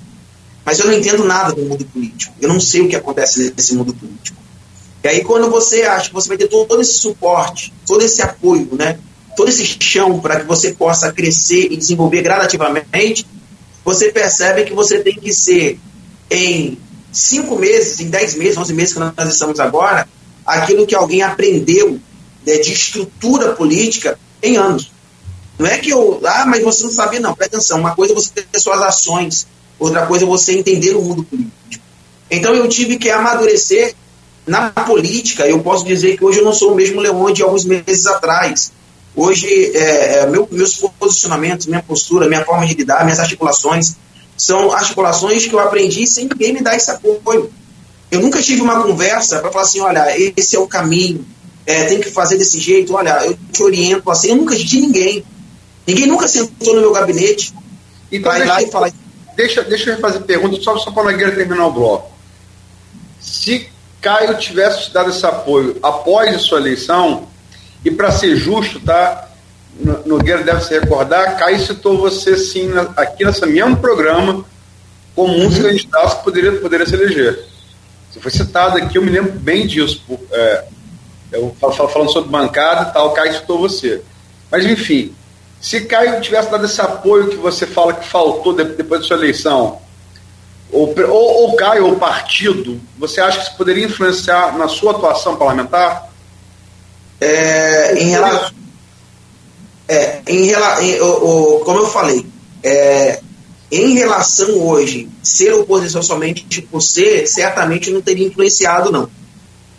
Mas eu não entendo nada do mundo político. Eu não sei o que acontece nesse mundo político. E aí, quando você acha que você vai ter todo esse suporte, todo esse apoio, né, todo esse chão para que você possa crescer e desenvolver gradativamente, você percebe que você tem que ser, em cinco meses, em dez meses, onze meses que nós estamos agora, aquilo que alguém aprendeu né, de estrutura política em anos. Não é que eu, ah, mas você não sabia, não, presta atenção. Uma coisa é você ter suas ações, outra coisa é você entender o mundo político. Então eu tive que amadurecer na política. Eu posso dizer que hoje eu não sou o mesmo Leão de alguns meses atrás. Hoje, é, é, meu, meus posicionamentos, minha postura, minha forma de lidar, minhas articulações, são articulações que eu aprendi sem ninguém me dar esse apoio. Eu nunca tive uma conversa para falar assim: olha, esse é o caminho, é, tem que fazer desse jeito, olha, eu te oriento assim. Eu nunca de ninguém. Ninguém nunca sentou no meu gabinete então, vai lá e falar. Deixa, deixa eu fazer pergunta só, só para a Nogueira terminar o bloco. Se Caio tivesse dado esse apoio após a sua eleição, e para ser justo, tá? Nogueira deve se recordar, Caio citou você sim na, aqui nesse mesmo programa como um dos candidatos que poderia, poderia se eleger. Você foi citado aqui, eu me lembro bem disso. É, eu falo, falando sobre bancada e tal, Caio citou você. Mas enfim, se Caio tivesse dado esse apoio que você fala que faltou depois da sua eleição, ou, ou, ou Caio ou partido, você acha que isso poderia influenciar na sua atuação parlamentar? É, em relação, é, em, em o, o, como eu falei, é, em relação hoje, ser oposição somente por ser, certamente não teria influenciado, não.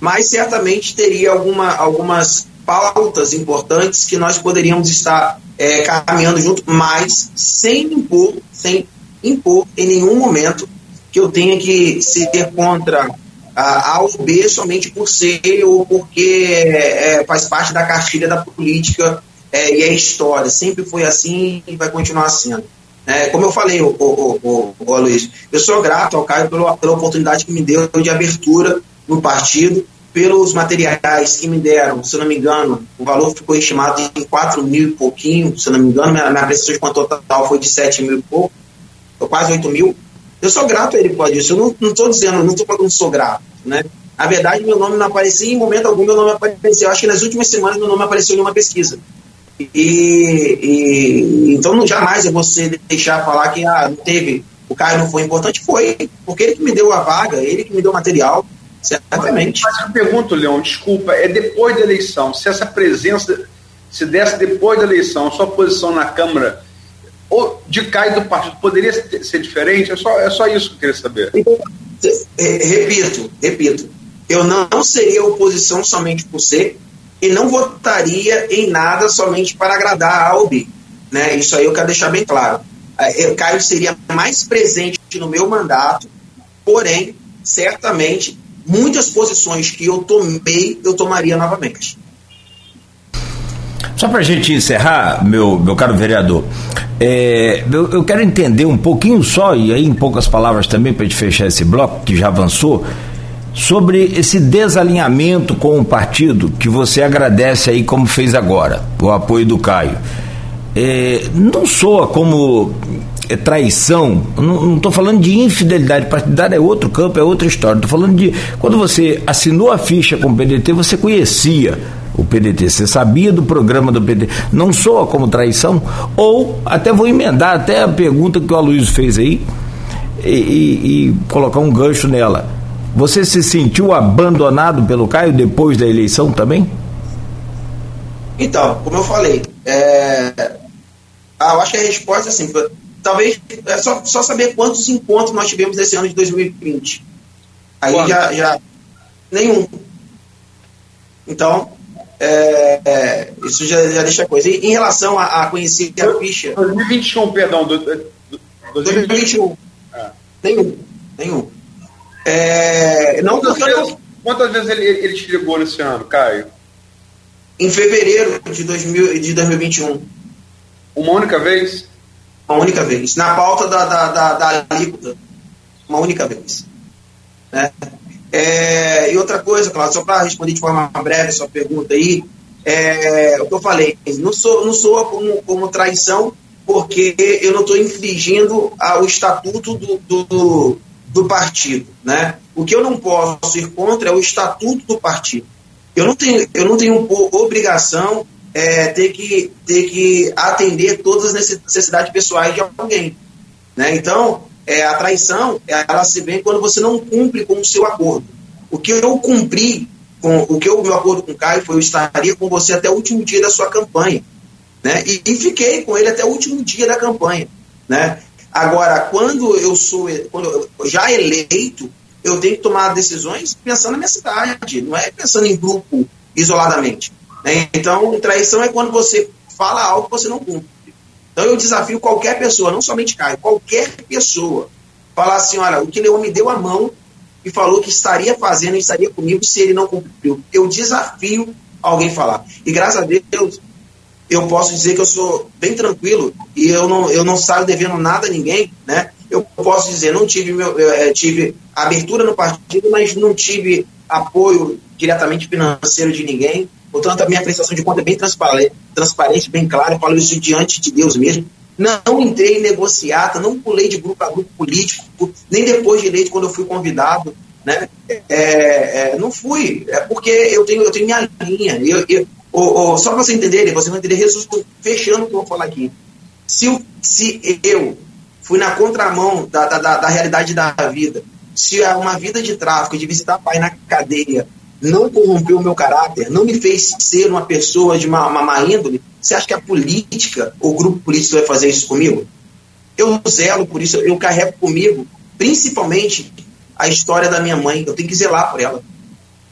Mas certamente teria alguma, algumas pautas importantes que nós poderíamos estar é, caminhando junto, mas sem impor, sem impor em nenhum momento que eu tenha que ser contra a A ou B somente por ser ou porque é, faz parte da cartilha da política é, e é história. Sempre foi assim e vai continuar sendo. É, como eu falei, o, o, o, Aloysio, eu sou grato ao Caio pela, pela oportunidade que me deu de abertura no partido, pelos materiais que me deram, se não me engano, o valor ficou estimado em 4 mil e pouquinho, se não me engano, minha, minha prestação de total foi de 7 mil e pouco, quase 8 mil. Eu sou grato a ele por isso. Eu não estou dizendo, não estou falando que sou grato, né? A verdade, meu nome não aparecia, em momento algum meu nome apareceu. Eu acho que nas últimas semanas meu nome apareceu em uma pesquisa. E, e então não, jamais eu vou deixar falar que ah, não teve, o Caio não foi importante, foi, porque ele que me deu a vaga, ele que me deu o material, certamente. Mas eu pergunto, Leão, desculpa, é depois da eleição, se essa presença se desse depois da eleição, a sua posição na Câmara ou de Caio do partido poderia ser diferente? É só, é só isso que eu queria saber. É, repito, repito, eu não seria oposição somente por ser e não votaria em nada somente para agradar a Albi. Né? Isso aí eu quero deixar bem claro. É, eu, Caio seria mais presente no meu mandato, porém, certamente, muitas posições que eu tomei, eu tomaria novamente. Só para a gente encerrar, meu, meu caro vereador, é, eu, eu, quero entender um pouquinho só, e aí em poucas palavras também, para a gente fechar esse bloco que já avançou, sobre esse desalinhamento com o partido que você agradece aí como fez agora, o apoio do Caio. É, não soa como é, traição, não estou falando de infidelidade partidária, é outro campo, é outra história. Estou falando de quando você assinou a ficha com o PDT, você conhecia o PDT, você sabia do programa do PDT, não soa como traição? Ou até vou emendar até a pergunta que o Aloysio fez aí e, e, e colocar um gancho nela você se sentiu abandonado pelo Caio depois da eleição também? Então, como eu falei, é... ah, eu acho que a resposta é assim, talvez é só, só saber quantos encontros nós tivemos nesse ano de 2020. Aí já, já. Nenhum. Então, é, é, isso já, já deixa a coisa. E, em relação a, a conhecer a ficha. 2021, perdão. Do, do, 2021. Ah. Nenhum. Nenhum. É, não quantas, vezes, quantas vezes ele, ele te ligou nesse ano, Caio? Em fevereiro de, 2000, de 2021. Uma única vez? Uma única vez. Na pauta da, da, da, da alíquota. Uma única vez. Né? É, e outra coisa, claro, só para responder de forma breve a sua pergunta aí, é, o que eu falei, não sou, não sou como, como traição, porque eu não estou infringindo o estatuto do, do, do partido. Né? O que eu não posso ir contra é o estatuto do partido. Eu não tenho, eu não tenho obrigação é, ter, que, ter que atender todas as necessidades pessoais de alguém. Né? Então, é, a traição ela se vê quando você não cumpre com o seu acordo. O que eu cumpri com o que o meu acordo com o Caio foi eu estaria com você até o último dia da sua campanha. Né? E, e fiquei com ele até o último dia da campanha. Né? Agora, quando eu sou quando eu, já eleito, eu tenho que tomar decisões pensando na minha cidade, não é pensando em grupo isoladamente. Né? Então, traição é quando você fala algo que você não cumpre. Então, eu desafio qualquer pessoa, não somente Caio, qualquer pessoa, falar assim: olha, o que Leão me deu a mão e falou que estaria fazendo e estaria comigo se ele não cumpriu. Eu desafio alguém falar. E graças a Deus, eu posso dizer que eu sou bem tranquilo e eu não, eu não saio devendo nada a ninguém, né? Eu posso dizer, não tive, meu, é, tive abertura no partido, mas não tive apoio diretamente financeiro de ninguém. Portanto, a minha prestação de conta é bem transparente, transparente bem clara. Eu falo isso diante de Deus mesmo. Não entrei em negociata, não pulei de grupo a grupo político, nem depois de eleito, quando eu fui convidado. Né? É, é, não fui, é porque eu tenho, eu tenho minha linha. Eu, eu, Oh, oh, só para você entender, você vai entender, fechando o que eu vou falar aqui. Se, se eu fui na contramão da, da, da, realidade da vida, se uma vida de tráfico, de visitar pai na cadeia, não corrompeu o meu caráter, não me fez ser uma pessoa de uma, uma má índole, você acha que a política, o grupo político vai fazer isso comigo? Eu zelo por isso, eu carrego comigo, principalmente, a história da minha mãe, eu tenho que zelar por ela.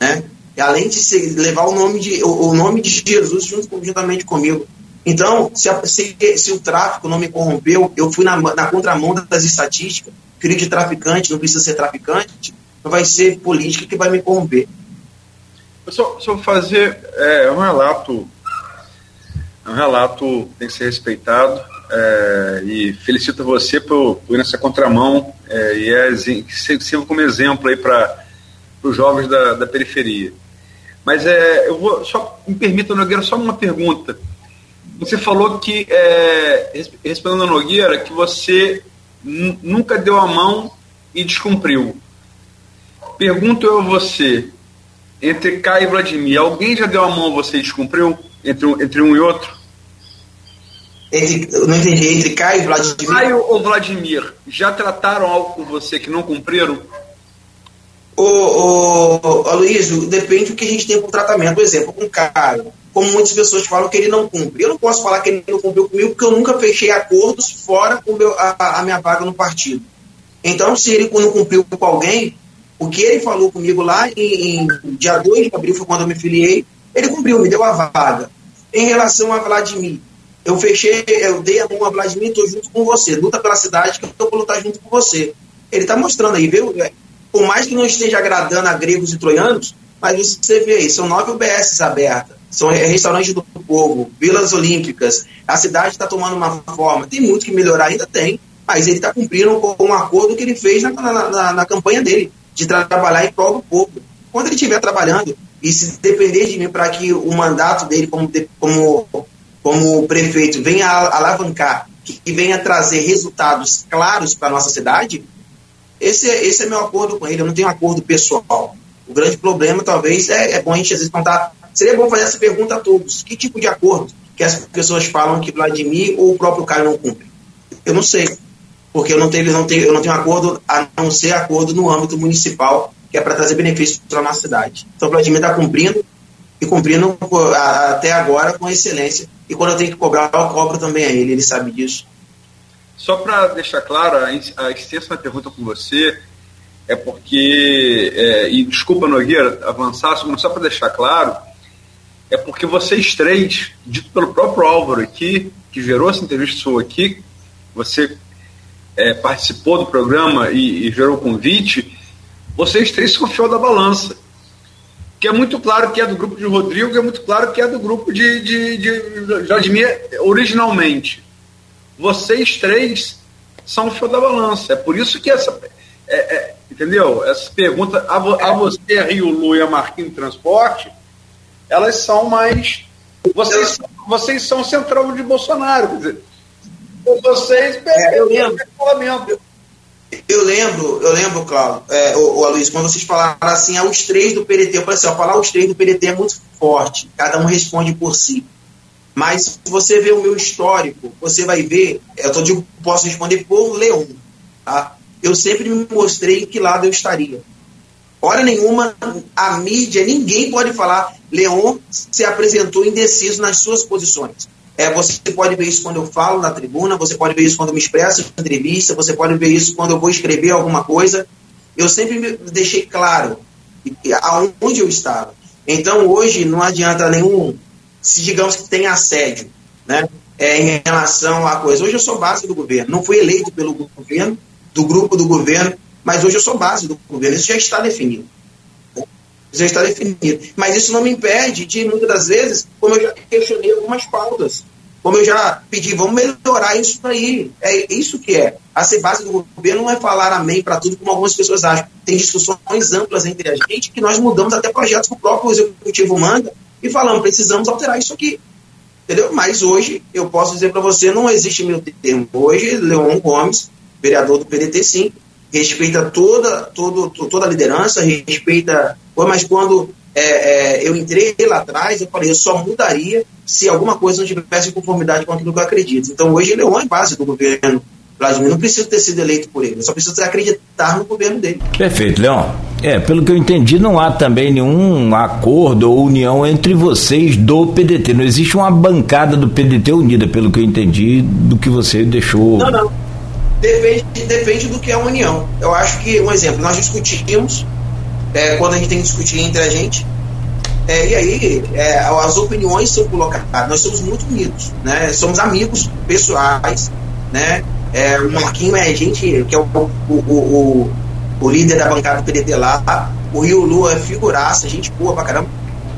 Né? Além de levar o nome de, o, nome de Jesus junto, juntamente comigo. Então, se, a, se, se, o tráfico não me corrompeu, eu fui na, na contramão das estatísticas, filho de traficante não precisa ser traficante, vai ser política que vai me corromper. Eu só, só fazer é, um relato, um relato tem que ser respeitado. é, e felicito você por, por ir nessa contramão é, e é, sirva como exemplo aí para os jovens da, da periferia. Mas é, eu vou só me permita, Nogueira, só uma pergunta. Você falou que, é, respondendo a Nogueira, que você nunca deu a mão e descumpriu. Pergunto eu a você, entre Caio e Vladimir, alguém já deu a mão a você e descumpriu? Entre, entre um e outro? Entre, não entendi, entre Caio e Vladimir? Caio ou Vladimir, já trataram algo com você que não cumpriram? Ô, ô Aloysio, depende do que a gente tem por tratamento. Por exemplo, com Caio, como muitas pessoas falam que ele não cumpre. Eu não posso falar que ele não cumpriu comigo porque eu nunca fechei acordos fora com meu, a, a minha vaga no partido. Então, se ele não cumpriu com alguém, o que ele falou comigo lá em, em dia 2 de abril, foi quando eu me filiei, ele cumpriu, me deu a vaga. Em relação a Vladimir, eu fechei, eu dei a mão a Vladimir, estou junto com você. Luta pela cidade que eu estou lutar junto com você. Ele está mostrando aí, viu? Por mais que não esteja agradando a gregos e troianos, mas você vê aí, são nove UBSs abertas. São restaurantes do povo, vilas olímpicas, a cidade está tomando uma forma, tem muito que melhorar, ainda tem, mas ele está cumprindo com um acordo que ele fez na, na, na, campanha dele, de tra trabalhar em prol do povo. Quando ele estiver trabalhando, e se depender de mim para que o mandato dele como, como, como prefeito venha alavancar, que venha trazer resultados claros para a nossa cidade, esse, é, esse é meu acordo com ele, eu não tenho acordo pessoal. O grande problema, talvez, é, é bom a gente às vezes contar Seria bom fazer essa pergunta a todos. Que tipo de acordo que as pessoas falam que Vladimir ou o próprio Caio não cumprem? Eu não sei, porque eu não tenho, não tenho, eu não tenho acordo a não ser acordo no âmbito municipal, que é para trazer benefícios para a nossa cidade. Então, Vladimir está cumprindo e cumprindo até agora com excelência. E quando eu tenho que cobrar, eu cobro também a ele, ele sabe disso. Só para deixar claro, a extensa pergunta com você é porque, é, e desculpa, Nogueira, avançar, só para deixar claro, é porque vocês três, dito pelo próprio Álvaro aqui, que gerou essa entrevista sua aqui, você é, participou do programa e, e, gerou o convite, vocês três são fiel da balança. Que é muito claro que é do grupo de Rodrigo, é muito claro que é do grupo de, de, de originalmente. Vocês três são fiel da balança. É por isso que essa. É, é, entendeu? Essa pergunta a, a você, a Rio Lu e a Marquinhos Transporte elas são mais. Vocês, vocês são central de Bolsonaro. Quer dizer, vocês é, eu lembro. Eu lembro, eu lembro, Cláudio, é, o, o quando vocês falaram assim, ah, os três do PDT, eu falei assim, ó, falar os três do PDT é muito forte, cada um responde por si. Mas se você vê o meu histórico, você vai ver, eu tô, posso responder por Leão. Tá? Eu sempre me mostrei em que lado eu estaria. Hora nenhuma, a mídia, ninguém pode falar. Leon se apresentou indeciso nas suas posições. É, você pode ver isso quando eu falo na tribuna, você pode ver isso quando eu me expresso em entrevista, você pode ver isso quando eu vou escrever alguma coisa. Eu sempre deixei claro aonde eu estava. Então, hoje, não adianta nenhum, se digamos que tem assédio, né? É, em relação à coisa. Hoje eu sou base do governo, não fui eleito pelo governo, do grupo do governo, mas hoje eu sou base do governo, isso já está definido. Isso já está definido. Mas isso não me impede de, muitas das vezes, como eu já questionei algumas pautas, como eu já pedi, vamos melhorar isso aí. É isso que é. A ser base do governo não é falar amém para tudo, como algumas pessoas acham. Tem discussões amplas entre a gente que nós mudamos até projetos que o próprio executivo manda e falamos, precisamos alterar isso aqui. Entendeu? Mas hoje, eu posso dizer para você, não existe meu termo. Hoje, Leon Gomes, vereador do PDT, sim, respeita toda, todo, toda a liderança, respeita. Mas quando é, é, eu entrei lá atrás, eu falei, eu só mudaria se alguma coisa não tivesse conformidade com aquilo que eu acredito. Então hoje ele é base do governo. Vladimir não precisa ter sido eleito por ele, só precisa acreditar no governo dele. Perfeito, Leão. É, pelo que eu entendi, não há também nenhum acordo ou união entre vocês do PDT. Não existe uma bancada do PDT unida, pelo que eu entendi, do que você deixou. Não, não Depende, depende do que é união. Eu acho que, um exemplo, nós discutimos, é, quando a gente tem que discutir entre a gente, é, e aí é, as opiniões são colocadas. Nós somos muito unidos, né? Somos amigos pessoais, né? É, o Marquinho é gente que é o, o, o, o, líder da bancada do PDT lá. O Rio Lua é figuraça, gente boa pra caramba.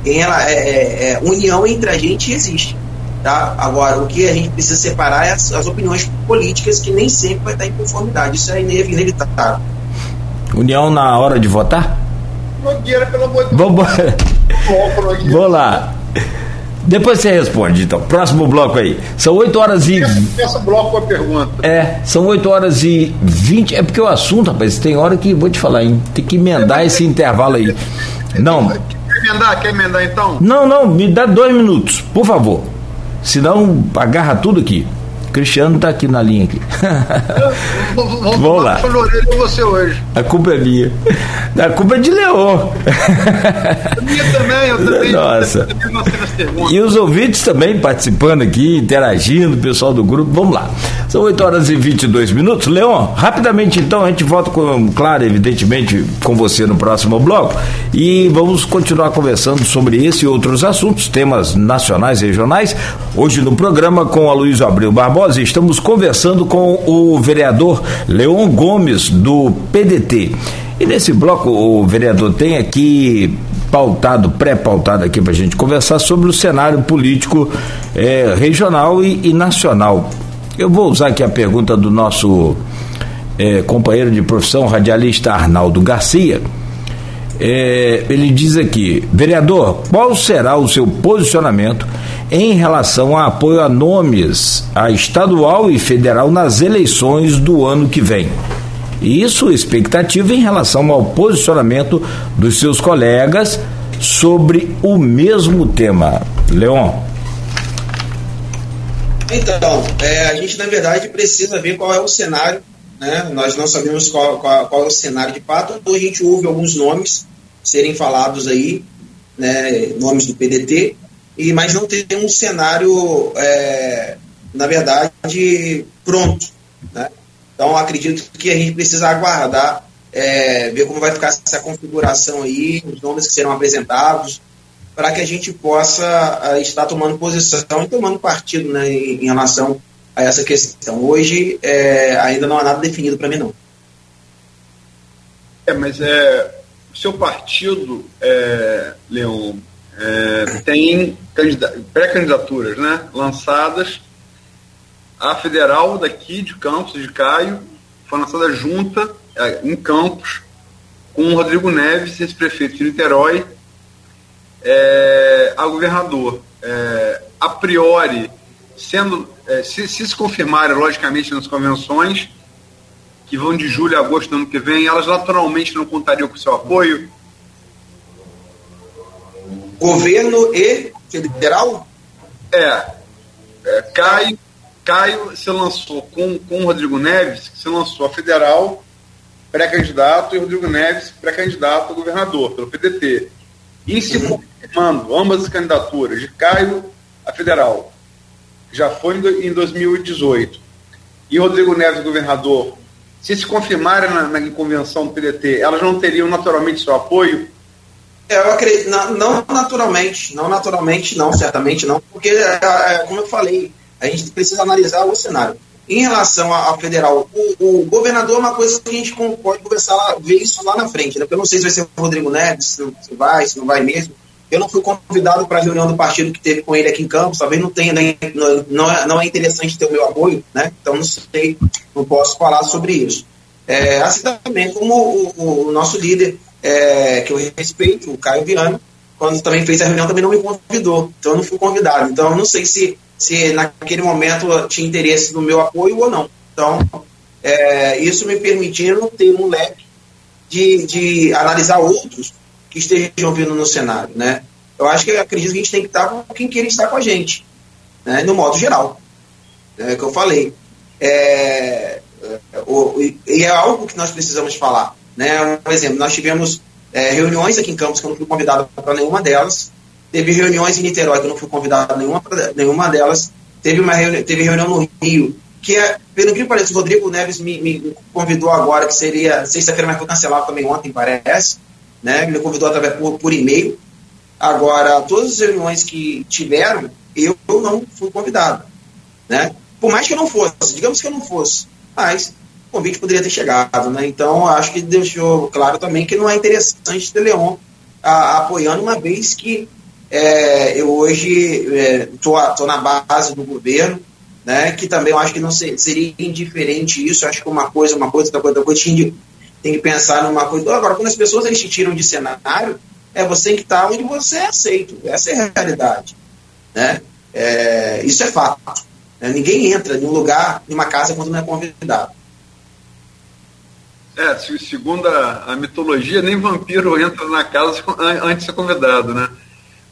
Em ela, é, é, é, união entre a gente existe. Tá? Agora, o que a gente precisa separar é as, as opiniões políticas que nem sempre vai estar em conformidade. Isso é inevitável. União na hora de votar? Nogueira, pelo amor de Deus. Vou lá. Depois você responde, então. Próximo bloco aí. São 8 horas e. Essa bloco com a pergunta. É, são 8 horas e 20. É porque o assunto, rapaz, tem hora que, vou te falar, hein? Tem que emendar esse intervalo aí. Não. Quer emendar? Quer emendar então? Não, não, me dá dois minutos, por favor. Senão, agarra tudo aqui. Cristiano está aqui na linha aqui. Vamos, vamos lá. você hoje. A culpa é minha. A culpa é de Leon. minha também, eu também. Nossa. E os ouvintes também participando aqui, interagindo, o pessoal do grupo. Vamos lá. São 8 horas e 22 minutos. Leon, rapidamente então, a gente volta com, claro, evidentemente, com você no próximo bloco. E vamos continuar conversando sobre esse e outros assuntos, temas nacionais e regionais. Hoje no programa com a Luiz Abreu Barbosa, estamos conversando com o vereador Leon Gomes, do PDT. E nesse bloco, o vereador tem aqui pautado, pré-pautado aqui para a gente conversar sobre o cenário político eh, regional e, e nacional. Eu vou usar aqui a pergunta do nosso é, companheiro de profissão, radialista Arnaldo Garcia. É, ele diz aqui, vereador, qual será o seu posicionamento em relação a apoio a nomes a estadual e federal nas eleições do ano que vem? Isso expectativa em relação ao posicionamento dos seus colegas sobre o mesmo tema. Leon. Então, é, a gente na verdade precisa ver qual é o cenário, né? Nós não sabemos qual, qual, qual é o cenário de fato, então a gente ouve alguns nomes serem falados aí, né? Nomes do PDT, e mas não tem um cenário, é, na verdade, pronto, né? Então acredito que a gente precisa aguardar, é, ver como vai ficar essa configuração aí, os nomes que serão apresentados, para que a gente possa uh, estar tomando posição e tomando partido né, em, em relação a essa questão. Hoje é, ainda não há nada definido para mim, não. É, mas é, o seu partido, é, Leon, é, tem pré-candidaturas né, lançadas. A federal daqui de Campos, de Caio, foi lançada junta é, em Campos com o Rodrigo Neves, ex-prefeito de Niterói, é, a governador. É, a priori, sendo é, se, se, se confirmarem, logicamente, nas convenções, que vão de julho a agosto do ano que vem, elas naturalmente não contariam com seu apoio? Governo e federal? É. é Caio, Caio se lançou com, com o Rodrigo Neves, que se lançou a federal, pré-candidato, e Rodrigo Neves, pré-candidato a governador, pelo PDT. E se uhum confirmando ambas as candidaturas, de Caio a federal, já foi em 2018, e Rodrigo Neves, governador, se se confirmarem na, na convenção do PDT, elas não teriam naturalmente seu apoio? Eu acredito, não, naturalmente, não naturalmente, não, certamente não, porque, é, é, como eu falei, a gente precisa analisar o cenário. Em relação ao federal, o, o, governador é uma coisa que a gente pode conversar, ver isso lá na frente, né? Porque eu não sei se vai ser o Rodrigo Neves, se vai, se não vai mesmo. Eu não fui convidado para a reunião do partido que teve com ele aqui em Campos, talvez não tenha, não, é, não é interessante ter o meu apoio, né? Então não sei, não posso falar sobre isso. É, assim também como o, o nosso líder, é, que eu respeito, o Caio Viana, quando também fez a reunião, também não me convidou, então eu não fui convidado. Então eu não sei se, se naquele momento tinha interesse no meu apoio ou não. Então, é, isso me permitindo ter um leque de, de analisar outros que estejam vindo no cenário, né? Eu acho que acredito que a gente tem que estar com quem queira estar com a gente, né? No modo geral, é que eu falei. É, o, e é algo que nós precisamos falar, né? Um exemplo, nós tivemos é, reuniões aqui em Campos que eu não fui convidado para nenhuma delas. Teve reuniões em Niterói que eu não fui convidado para nenhuma, nenhuma delas. Teve uma reuni teve reunião no Rio que é, pelo que parece, o Rodrigo Neves me, me convidou agora, que seria sexta-feira, mas foi cancelado também ontem, parece né? Me convidou através por, por e-mail. Agora, todas as reuniões que tiveram, eu não fui convidado, né? Por mais que eu não fosse, digamos que eu não fosse, mas o convite poderia ter chegado, né? Então, acho que deixou claro também que não é interessante ter Leon a, apoiando, uma vez que é, eu hoje estou é, na base do governo, né, que também eu acho que não ser, seria indiferente isso, acho que uma coisa, uma coisa, outra coisa, outra coisa, tem, tem que pensar numa coisa. Agora, quando as pessoas eles te tiram de cenário, é você que está onde você é aceito, essa é a realidade. Né? É, isso é fato. Né? Ninguém entra em um lugar, em uma casa, quando não é convidado. É, segundo a, a, mitologia, nem vampiro entra na casa antes de ser convidado, né?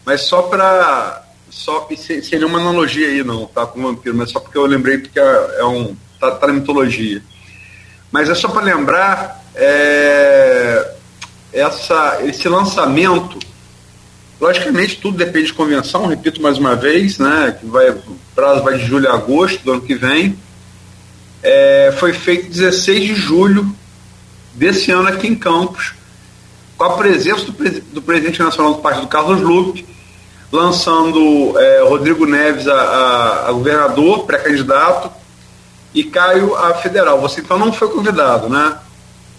Mas só para. Só, seria uma analogia aí, não, tá? Com vampiro, mas só porque eu lembrei porque é, é um. Tá, tá, na mitologia. Mas é só para lembrar. É, essa, esse lançamento, logicamente tudo depende de convenção, repito mais uma vez, né? Que vai, o prazo vai de julho a agosto do ano que vem. É, foi feito 16 de julho desse ano aqui em Campos, com a presença do, do presidente nacional do partido, Carlos Lupe, lançando é, Rodrigo Neves a, a, a governador, pré-candidato, e Caio a federal. Você então não foi convidado, né?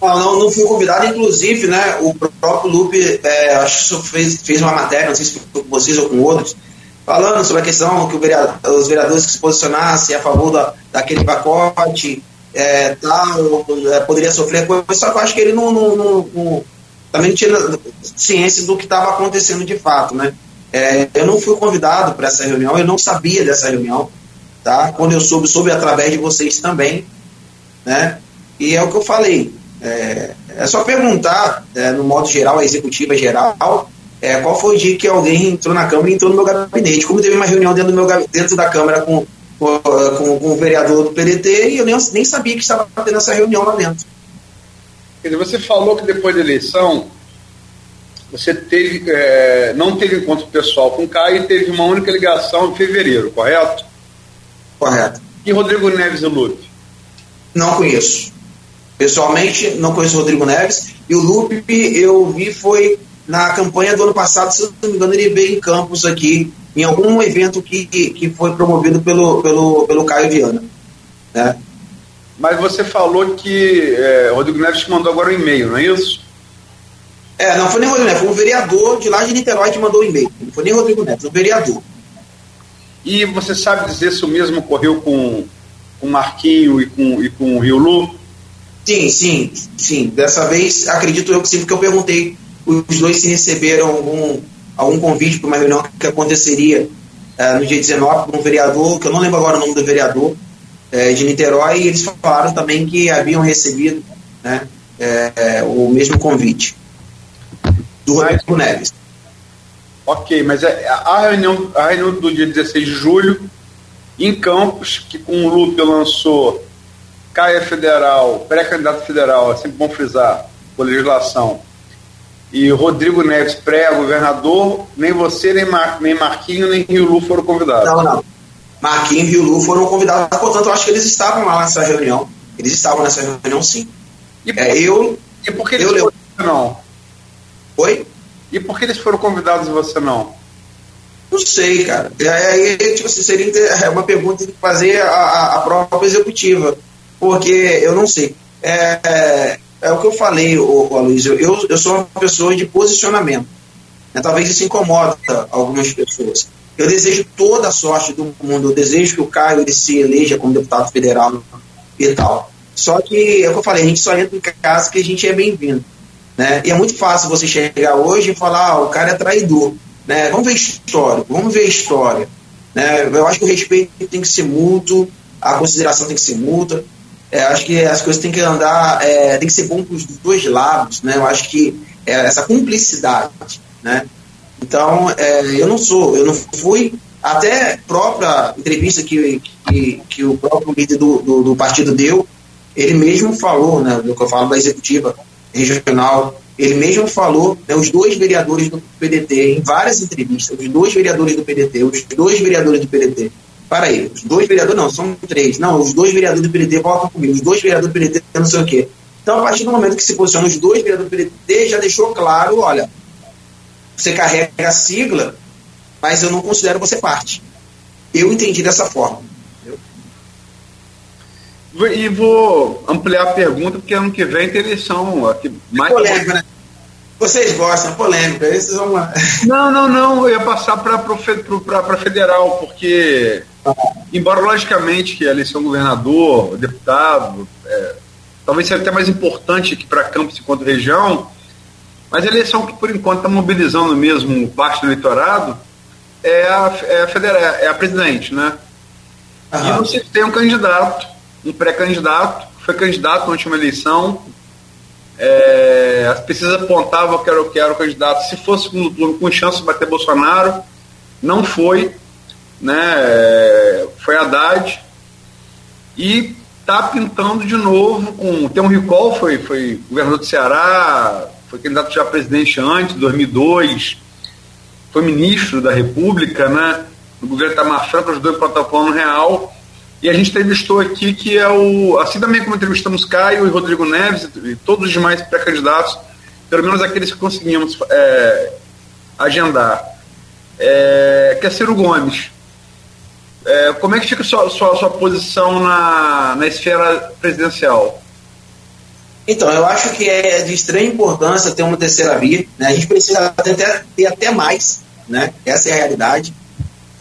Não, não, não fui convidado, inclusive, né, o próprio Lupe, é, acho que fez, fez uma matéria, não sei se foi com vocês ou com outros, falando sobre a questão que vereador, os vereadores que se posicionassem a favor da, daquele pacote, é, tal, é, poderia sofrer coisa, só que eu acho que ele não, não, não, não também tinha ciência do que estava acontecendo de fato, né? É, eu não fui convidado para essa reunião, eu não sabia dessa reunião, tá? Quando eu soube, soube através de vocês também, né? E é o que eu falei, é, é só perguntar, é, no modo geral, a executiva geral, é, qual foi o dia que alguém entrou na Câmara e entrou no meu gabinete. Como teve uma reunião dentro, meu, dentro da Câmara com com, com, o vereador do PDT e eu nem, nem sabia que estava tendo essa reunião lá dentro. Quer dizer, você falou que depois da eleição você teve, é, não teve encontro pessoal com o Caio e teve uma única ligação em fevereiro, correto? Correto. E Rodrigo Neves e Lupe? Não conheço. Pessoalmente, não conheço o Rodrigo Neves. E o Lupe, eu vi, foi na campanha do ano passado, se não me engano, ele veio em Campos aqui em algum evento que, que foi promovido pelo, pelo, pelo Caio Viana. Né? Mas você falou que é, Rodrigo Neves te mandou agora um e-mail, não é isso? É, não foi nem Rodrigo Neves, foi um vereador de lá de Niterói que mandou o um e-mail. Não foi nem Rodrigo Neves, um vereador. E você sabe dizer se o mesmo ocorreu com, com Marquinho e com, e com o Rio Lu? Sim, sim, sim. Dessa vez acredito eu que sim, porque eu perguntei os dois se receberam algum algum convite para uma reunião que aconteceria uh, no dia 19 com um vereador, que eu não lembro agora o nome do vereador, uh, de Niterói, e eles falaram também que haviam recebido né, uh, o mesmo convite do Rodrigo Neves. Ok, mas é, a reunião, a reunião do dia 16 de julho, em Campos, que com o Lupe lançou Caia Federal, pré-candidato federal, é sempre bom frisar, por legislação, e Rodrigo Neves, pré-governador, nem você, nem, Mar, nem Marquinho, nem Rio Lu foram convidados. Não, não. Marquinho e Rio Lu foram convidados, portanto, eu acho que eles estavam lá nessa reunião. Eles estavam nessa reunião, sim. E por, é, eu, e por que eles eu, foram não? Oi? E por que eles foram convidados e você não? Não sei, cara. Aí, tipo assim, seria é uma pergunta que fazer a, a própria executiva, porque eu não sei. É, é o que eu falei, ô, Aloysio, eu, eu sou uma pessoa de posicionamento. Né? Talvez isso incomoda algumas pessoas. Eu desejo toda a sorte do mundo, eu desejo que o Caio ele se eleja como deputado federal e tal. Só que, é o que eu falei, a gente só entra em casa que a gente é bem-vindo. Né? E é muito fácil você chegar hoje e falar, ah, o cara é traidor. Né? Vamos ver história, vamos ver história. Né? Eu acho que o respeito tem que ser mútuo, a consideração tem que ser mútua. É, acho que as coisas têm que andar, é, tem que ser bom para os dois lados, né? Eu acho que é, essa cumplicidade, né? Então, é, eu não sou, eu não fui, até própria entrevista que, que, que o próprio líder do, do, do, partido deu, ele mesmo falou, né, do que eu falo da executiva regional, ele mesmo falou, né, os dois vereadores do PDT, em várias entrevistas, os dois vereadores do PDT, os dois vereadores do PDT, para aí, os dois vereadores, não, são três. Não, os dois vereadores do PDT votam comigo, os dois vereadores do PDT não sei o quê. Então, a partir do momento que se posiciona os dois vereadores do PDT, já deixou claro, olha, você carrega a sigla, mas eu não considero você parte. Eu entendi dessa forma. E vou ampliar a pergunta, porque ano que vem tem eleição. Aqui, mais polêmica, né? Vocês gostam, polêmica, esses vão lá. Não, não, não, eu ia passar para federal, porque, embora logicamente que a eleição governador, deputado, é, talvez seja até mais importante aqui para Campos enquanto região, mas a eleição que por enquanto está mobilizando mesmo parte do eleitorado é a, é a federal, é a presidente, né? Aham. E você tem um candidato, um pré-candidato, foi candidato na última eleição, é, as pesquisas apontavam que era, que era o candidato, se fosse segundo turno, com chance de bater Bolsonaro, não foi, né? É, foi Haddad. E tá pintando de novo com. Tem um recall, foi, foi governador do Ceará, foi candidato já presidente antes, 2002, foi ministro da República, né? No governo Itamar Franco, ajudou em protocolo real. E a gente entrevistou aqui que é o. Assim também como entrevistamos Caio e Rodrigo Neves e todos os demais pré-candidatos, pelo menos aqueles que conseguimos é, agendar, é, que é Ciro Gomes. É, como é que fica a sua, sua, sua posição na, na esfera presidencial? Então, eu acho que é de extrema importância ter uma terceira via. Né? A gente precisa até, ter até mais, né? essa é a realidade.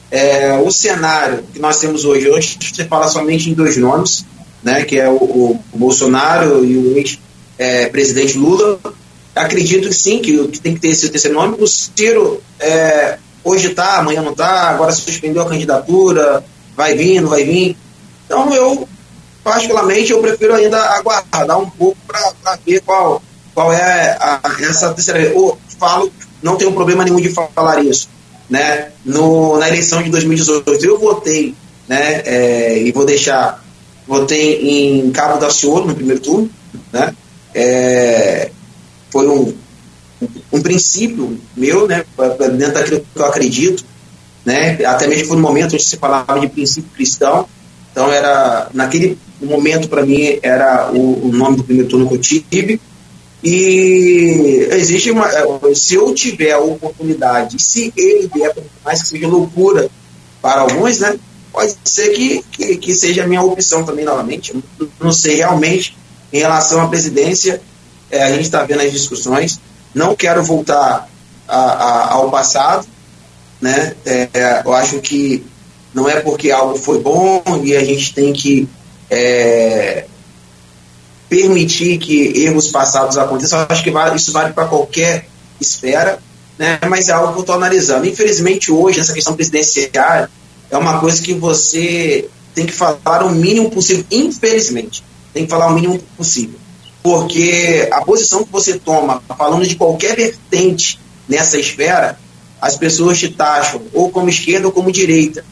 É, o cenário que nós temos hoje, hoje você fala somente em dois nomes, né, que é o, o Bolsonaro e o ex-presidente é, Lula. Acredito sim, que, que, tem que ter esse terceiro nome. O Ciro é, hoje está, amanhã não está, agora suspendeu a candidatura, vai vir, não vai vir. Então eu, particularmente, eu prefiro ainda aguardar um pouco para ver qual, qual é a, essa terceira. Eu falo, não tenho problema nenhum de falar isso né, no, na eleição de 2018. Eu votei, né, é, e vou deixar, votei em Cabo da Ciolo no primeiro turno, né, é, foi um, um princípio meu, né, dentro daquilo que eu acredito, né, até mesmo um momento onde se falava de princípio cristão, então era, naquele momento para mim era o, o nome do primeiro turno que eu tive, e existe uma. Eh, se eu tiver a oportunidade, se ele vier, por mais que seja loucura para alguns, né? Pode ser que, que, que seja a minha opção também novamente. Eu não sei realmente em relação à presidência. É, a gente está vendo as discussões. Não quero voltar a, a, ao passado, né? É, eu acho que não é porque algo foi bom e a gente tem que é, permitir que erros passados aconteçam. Eu acho que isso vale para qualquer esfera, né? mas é algo que eu estou analisando. Infelizmente, hoje, essa questão presidencial é uma coisa que você tem que falar o mínimo possível. Infelizmente, tem que falar o mínimo possível. Porque a posição que você toma, falando de qualquer vertente nessa esfera, as pessoas te taxam ou como esquerda ou como direita.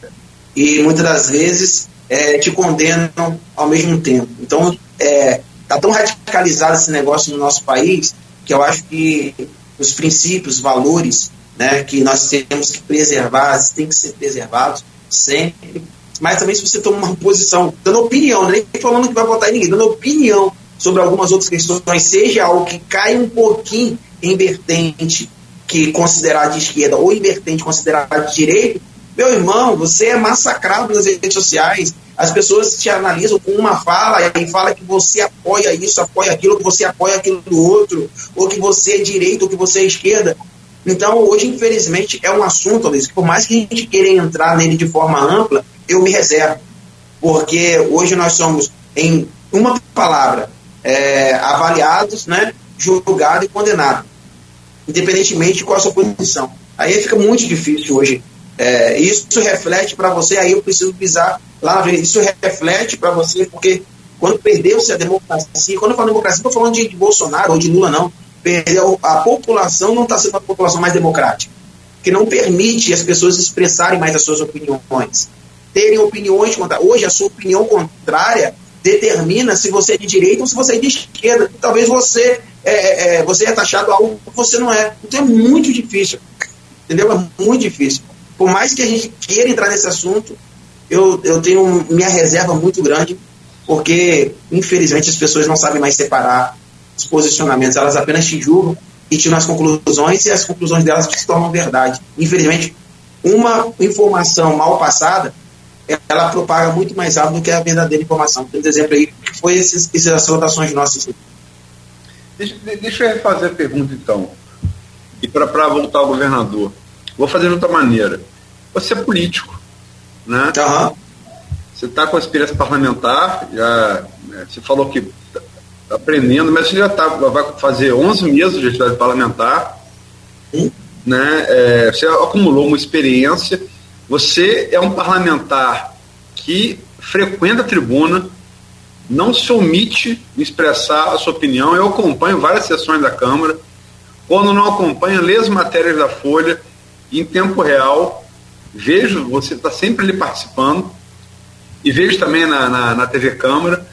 E muitas das vezes é, te condenam ao mesmo tempo. Então, é, Está tão radicalizado esse negócio no nosso país que eu acho que os princípios, valores né, que nós temos que preservar, têm que ser preservados sempre. Mas também se você toma uma posição, dando opinião, nem falando que vai votar em ninguém, dando opinião sobre algumas outras questões, seja algo que cai um pouquinho em vertente que considerar de esquerda ou em vertente considerar de direita, meu irmão, você é massacrado nas redes sociais, as pessoas te analisam com uma fala e fala que você apoia isso, apoia aquilo, que você apoia aquilo do outro, ou que você é direita, ou que você é esquerda. Então, hoje, infelizmente, é um assunto, Luiz, que por mais que a gente queira entrar nele de forma ampla, eu me reservo. Porque hoje nós somos, em uma palavra, é, avaliados, né, julgados e condenados, independentemente de qual a sua posição. Aí fica muito difícil hoje é, isso reflete para você, aí eu preciso pisar lá, isso reflete para você, porque quando perdeu-se a democracia, quando eu falo democracia, não estou falando de, de, Bolsonaro ou de Lula, não. Perdeu, a população não está sendo a população mais democrática, que não permite as pessoas expressarem mais as suas opiniões, terem opiniões contrárias. Hoje, a sua opinião contrária determina se você é de direita ou se você é de esquerda. Talvez você é, é, é você é taxado algo que você não é. Então é muito difícil. Entendeu? É muito difícil por mais que a gente queira entrar nesse assunto, eu, eu tenho minha reserva muito grande, porque, infelizmente, as pessoas não sabem mais separar os posicionamentos, elas apenas te julgam e tiram as conclusões, e as conclusões delas se tornam verdade. Infelizmente, uma informação mal passada, ela propaga muito mais rápido do que a verdadeira informação. Um exemplo aí, que foi esses, essas anotações nossas. Deixa, deixa eu fazer a pergunta, então. e para voltar ao governador. Vou fazer de outra maneira. Você é político, né? Uhum. Você está com a experiência parlamentar, já né, você falou que está aprendendo, mas você já tá, vai fazer 11 meses de atividade parlamentar, Sim. né? É, você acumulou uma experiência. Você é um parlamentar que frequenta a tribuna, não se omite em expressar a sua opinião. Eu acompanho várias sessões da Câmara. Quando não acompanho, lê as matérias da Folha em tempo real. Vejo, você está sempre ali participando. E vejo também na, na, na TV Câmara.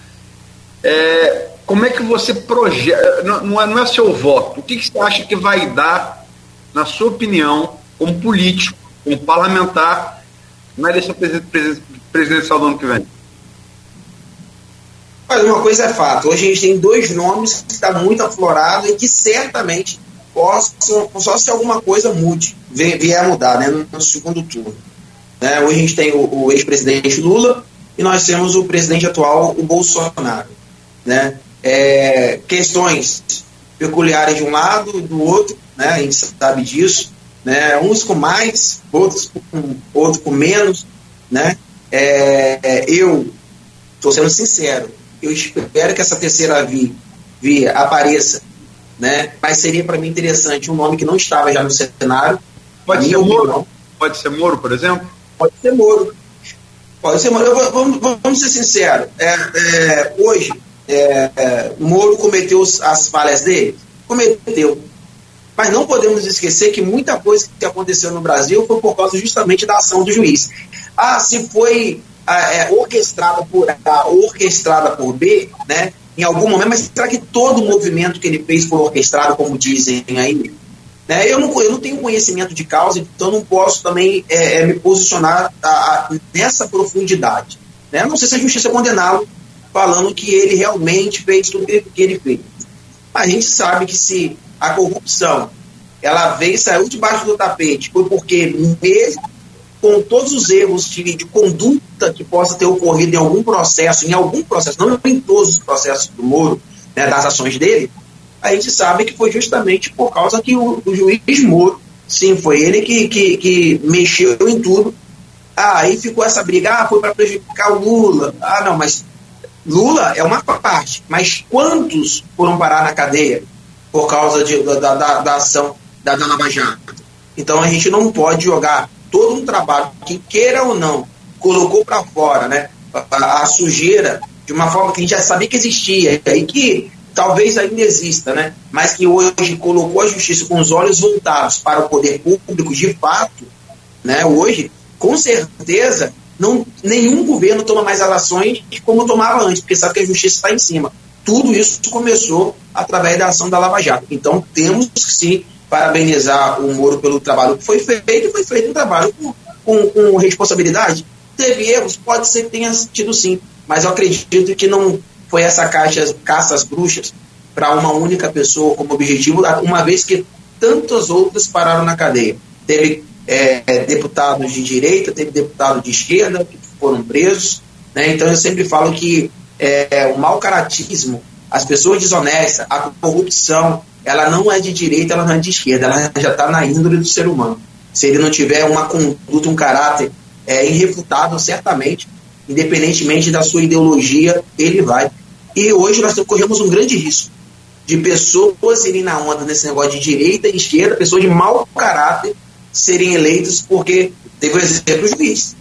É, como é que você projeta. Não, não, é, não é seu voto. O que, que você acha que vai dar, na sua opinião, como político, como parlamentar, na eleição presidencial do ano que vem? Olha, uma coisa é fato. Hoje a gente tem dois nomes que estão tá muito aflorados e que certamente possam, só se alguma coisa mude, vier a mudar né, no segundo turno. Né, hoje a gente tem o, o ex-presidente Lula e nós temos o presidente atual, o Bolsonaro. Né? É, questões peculiares de um lado, do outro, né? a gente sabe disso. Né? Uns com mais, outros com, outros com menos. Né? É, eu estou sendo sincero, eu espero que essa terceira via, via apareça, né? Mas seria para mim interessante um nome que não estava já no cenário. Pode ser Moro? Pode ser Moro, por exemplo? Pode ser Moro. Pode ser Moro. Eu, vamos, vamos ser sinceros. É, é, hoje, é, é, Moro cometeu as falhas dele? Cometeu. Mas não podemos esquecer que muita coisa que aconteceu no Brasil foi por causa justamente da ação do juiz. Ah, se foi é, orquestrada por A, orquestrada por B, né? Em algum momento, mas será que todo o movimento que ele fez foi orquestrado, como dizem aí? Né? Eu, não, eu não tenho conhecimento de causa, então não posso também é, é, me posicionar a, a, nessa profundidade. Né? Não sei se a justiça condená-lo falando que ele realmente fez tudo que ele fez. A gente sabe que se a corrupção ela veio saiu debaixo do tapete, foi porque mesmo com todos os erros de, de, conduta que possa ter ocorrido em algum processo, em algum processo, não em todos os processos do Moro, né, das ações dele, a gente sabe que foi justamente por causa que o, o juiz Moro, sim, foi ele que, que, que, mexeu em tudo. Ah, aí ficou essa briga, ah, foi para prejudicar o Lula. Ah, não, mas Lula é uma parte, mas quantos foram parar na cadeia por causa de, da, da, da ação da, da Lava Jato? Então a gente não pode jogar todo um trabalho que, queira ou não, colocou para fora né, a, a, sujeira de uma forma que a gente já sabia que existia e que talvez ainda exista, né, mas que hoje colocou a justiça com os olhos voltados para o poder público de fato, né, hoje, com certeza, não, nenhum governo toma mais as ações como tomava antes, porque sabe que a justiça está em cima. Tudo isso começou através da ação da Lava Jato. Então temos que sim parabenizar o Moro pelo trabalho que foi feito, foi feito um trabalho com, com, com responsabilidade. Teve erros, pode ser que tenha tido sim, mas eu acredito que não foi essa caixa, caça às bruxas para uma única pessoa como objetivo, uma vez que tantas outras pararam na cadeia. Teve é, deputados de direita, teve deputados de esquerda que foram presos. Né? Então eu sempre falo que é, o mau caratismo, as pessoas desonestas, a corrupção, ela não é de direita, ela não é de esquerda, ela já está na índole do ser humano. Se ele não tiver uma conduta, um caráter é, irrefutável, certamente, independentemente da sua ideologia, ele vai. E hoje nós corremos um grande risco de pessoas irem na onda nesse negócio de direita e esquerda, pessoas de mau caráter serem eleitas, porque teve o exemplo do juiz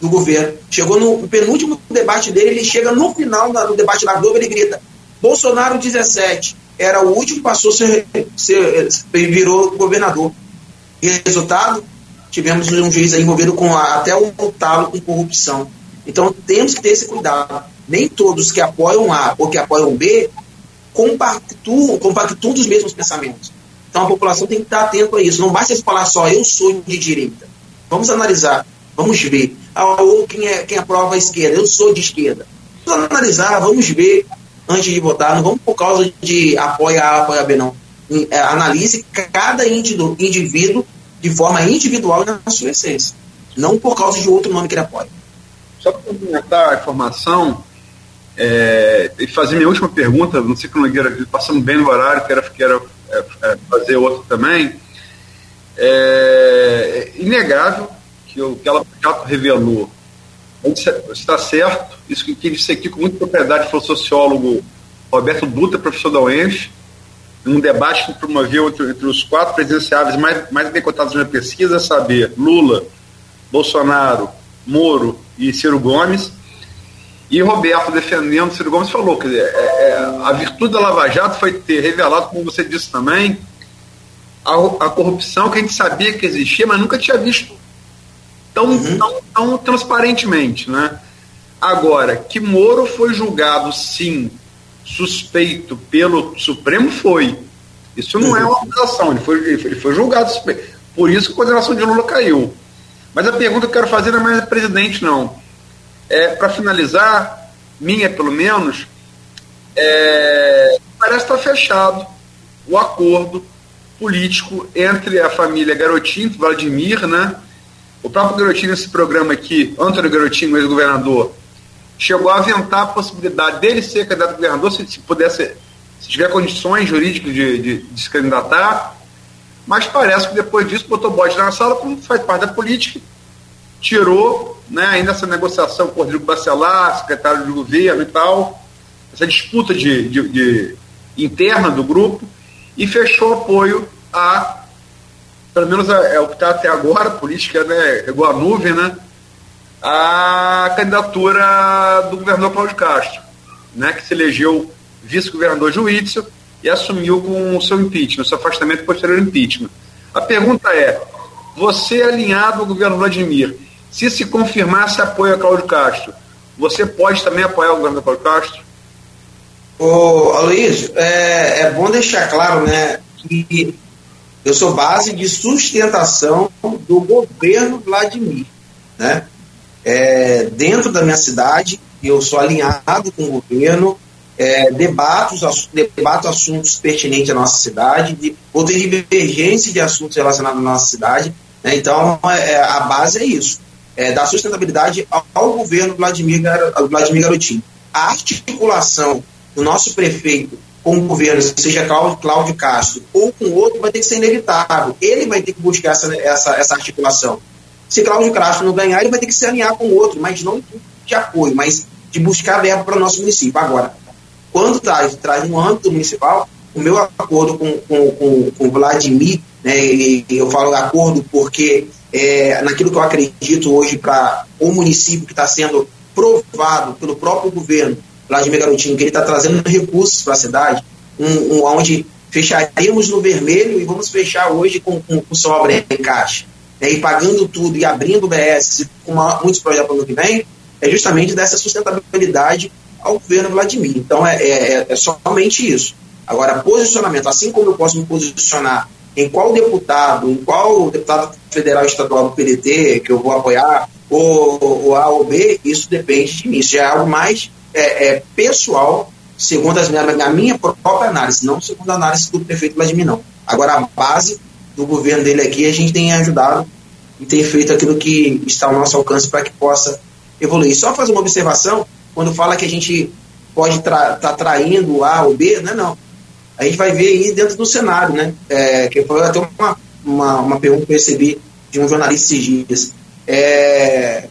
do governo. Chegou no penúltimo debate dele, ele chega no final do debate da Globo, ele grita: Bolsonaro 17, era o último, passou ser, ser, virou governador. Resultado, tivemos um juiz envolvido com a, até o talo com corrupção. Então temos que ter esse cuidado. Nem todos que apoiam A ou que apoiam B compactuam, compactuam dos mesmos pensamentos. Então a população tem que estar atento a isso. Não basta falar só eu sou de direita. Vamos analisar, vamos ver. Ah, ou quem, é, quem aprova a esquerda, eu sou de esquerda. Vamos analisar, vamos ver antes de votar, não vamos por causa de apoia A, apoia B, não. É, analise cada indivíduo de forma individual na sua essência, não por causa de outro nome que ele apoia. Só para complementar a informação é, e fazer minha última pergunta, não sei que não passamos bem no horário, quero, quero é, é, fazer outra também. É, é inegável que o que ela revelou está certo, isso que disse aqui com muita propriedade foi o sociólogo Roberto Dutra, professor da UENF, num debate que promoveu entre, entre os quatro presidenciáveis mais, mais bem cotados na pesquisa, saber, Lula, Bolsonaro, Moro e Ciro Gomes, e Roberto defendendo, Ciro Gomes falou que é, é, a virtude da Lava Jato foi ter revelado, como você disse também, a, a corrupção que a gente sabia que existia, mas nunca tinha visto tão, uhum. tão, tão transparentemente. Né? Agora, que Moro foi julgado, sim, suspeito pelo Supremo, foi. Isso não é uhum. é uma acusação, ele foi, ele foi julgado suspeito. Por isso que a condenação de Lula caiu. Mas a pergunta que eu quero fazer não é mais presidente, não. É, Para finalizar, minha pelo menos, é, parece estar fechado o acordo político entre a família Garotinho, Vladimir, né, o próprio Garotinho, nesse programa aqui, Antônio Garotinho, ex-governador, chegou a aventar a possibilidade dele ser candidato a governador, se, se pudesse, se tiver condições jurídicas de, de, de, se candidatar, mas parece que depois disso botou bode na sala, como faz parte da política, tirou, né, ainda essa negociação com o Rodrigo Bacelar, secretário de governo e tal, essa disputa de, de, de interna do grupo, e fechou apoio a pelo menos é, o que está até agora, a política né, igual a nuvem, né? A candidatura do governador Cláudio Castro, né, que se elegeu vice-governador Witzel e assumiu com o seu impeachment, seu afastamento posterior ao impeachment. A pergunta é: você é alinhado ao governo Vladimir, se se confirmasse apoio a Cláudio Castro, você pode também apoiar o governo Cláudio Castro? Ô, Aloysio, é, é bom deixar claro, né, que eu sou base de sustentação do governo Vladimir. Né? É, dentro da minha cidade, eu sou alinhado com o governo, é, debato, debato assuntos pertinentes à nossa cidade, de, ou tem divergência de assuntos relacionados à nossa cidade. Né? Então, é, a base é isso, é, dar sustentabilidade ao, governo Vladimir, Vladimir Garotinho. A articulação do nosso prefeito com o governo, seja Cláudio Castro ou com outro, vai ter que ser inevitável. Ele vai ter que buscar essa, essa, essa articulação. Se Cláudio Castro não ganhar, ele vai ter que se alinhar com outro, mas não de apoio, mas de buscar verba para o nosso município. Agora, quando traz, traz no âmbito municipal, o meu acordo com, com, com, com Vladimir, né, eu falo acordo porque é, naquilo que eu acredito hoje para o município que está sendo provado pelo próprio governo Vladimir Garotinho, que ele está trazendo recursos para a cidade, um, um, onde fecharíamos no vermelho e vamos fechar hoje com, com, com sobra em caixa. Né, e pagando tudo e abrindo o BS com uma, muitos projetos para o ano que vem, é justamente dessa sustentabilidade ao governo Vladimir. Então é, é, é somente isso. Agora, posicionamento, assim como eu posso me posicionar em qual deputado, em qual deputado federal estadual do PDT que eu vou apoiar, ou, ou A ou B, isso depende de mim. Isso já é algo mais é, é, pessoal, segundo as minha, a minha própria análise, não segundo a análise do prefeito Vladimir, não. Agora, a base do governo dele aqui, a gente tem ajudado e tem feito aquilo que está ao nosso alcance para que possa evoluir. Só fazer uma observação, quando fala que a gente pode estar tá traindo A ou B, não é não. A gente vai ver aí dentro do cenário, né? É, que foi até uma, uma, uma pergunta que eu recebi de um jornalista esses dias. É,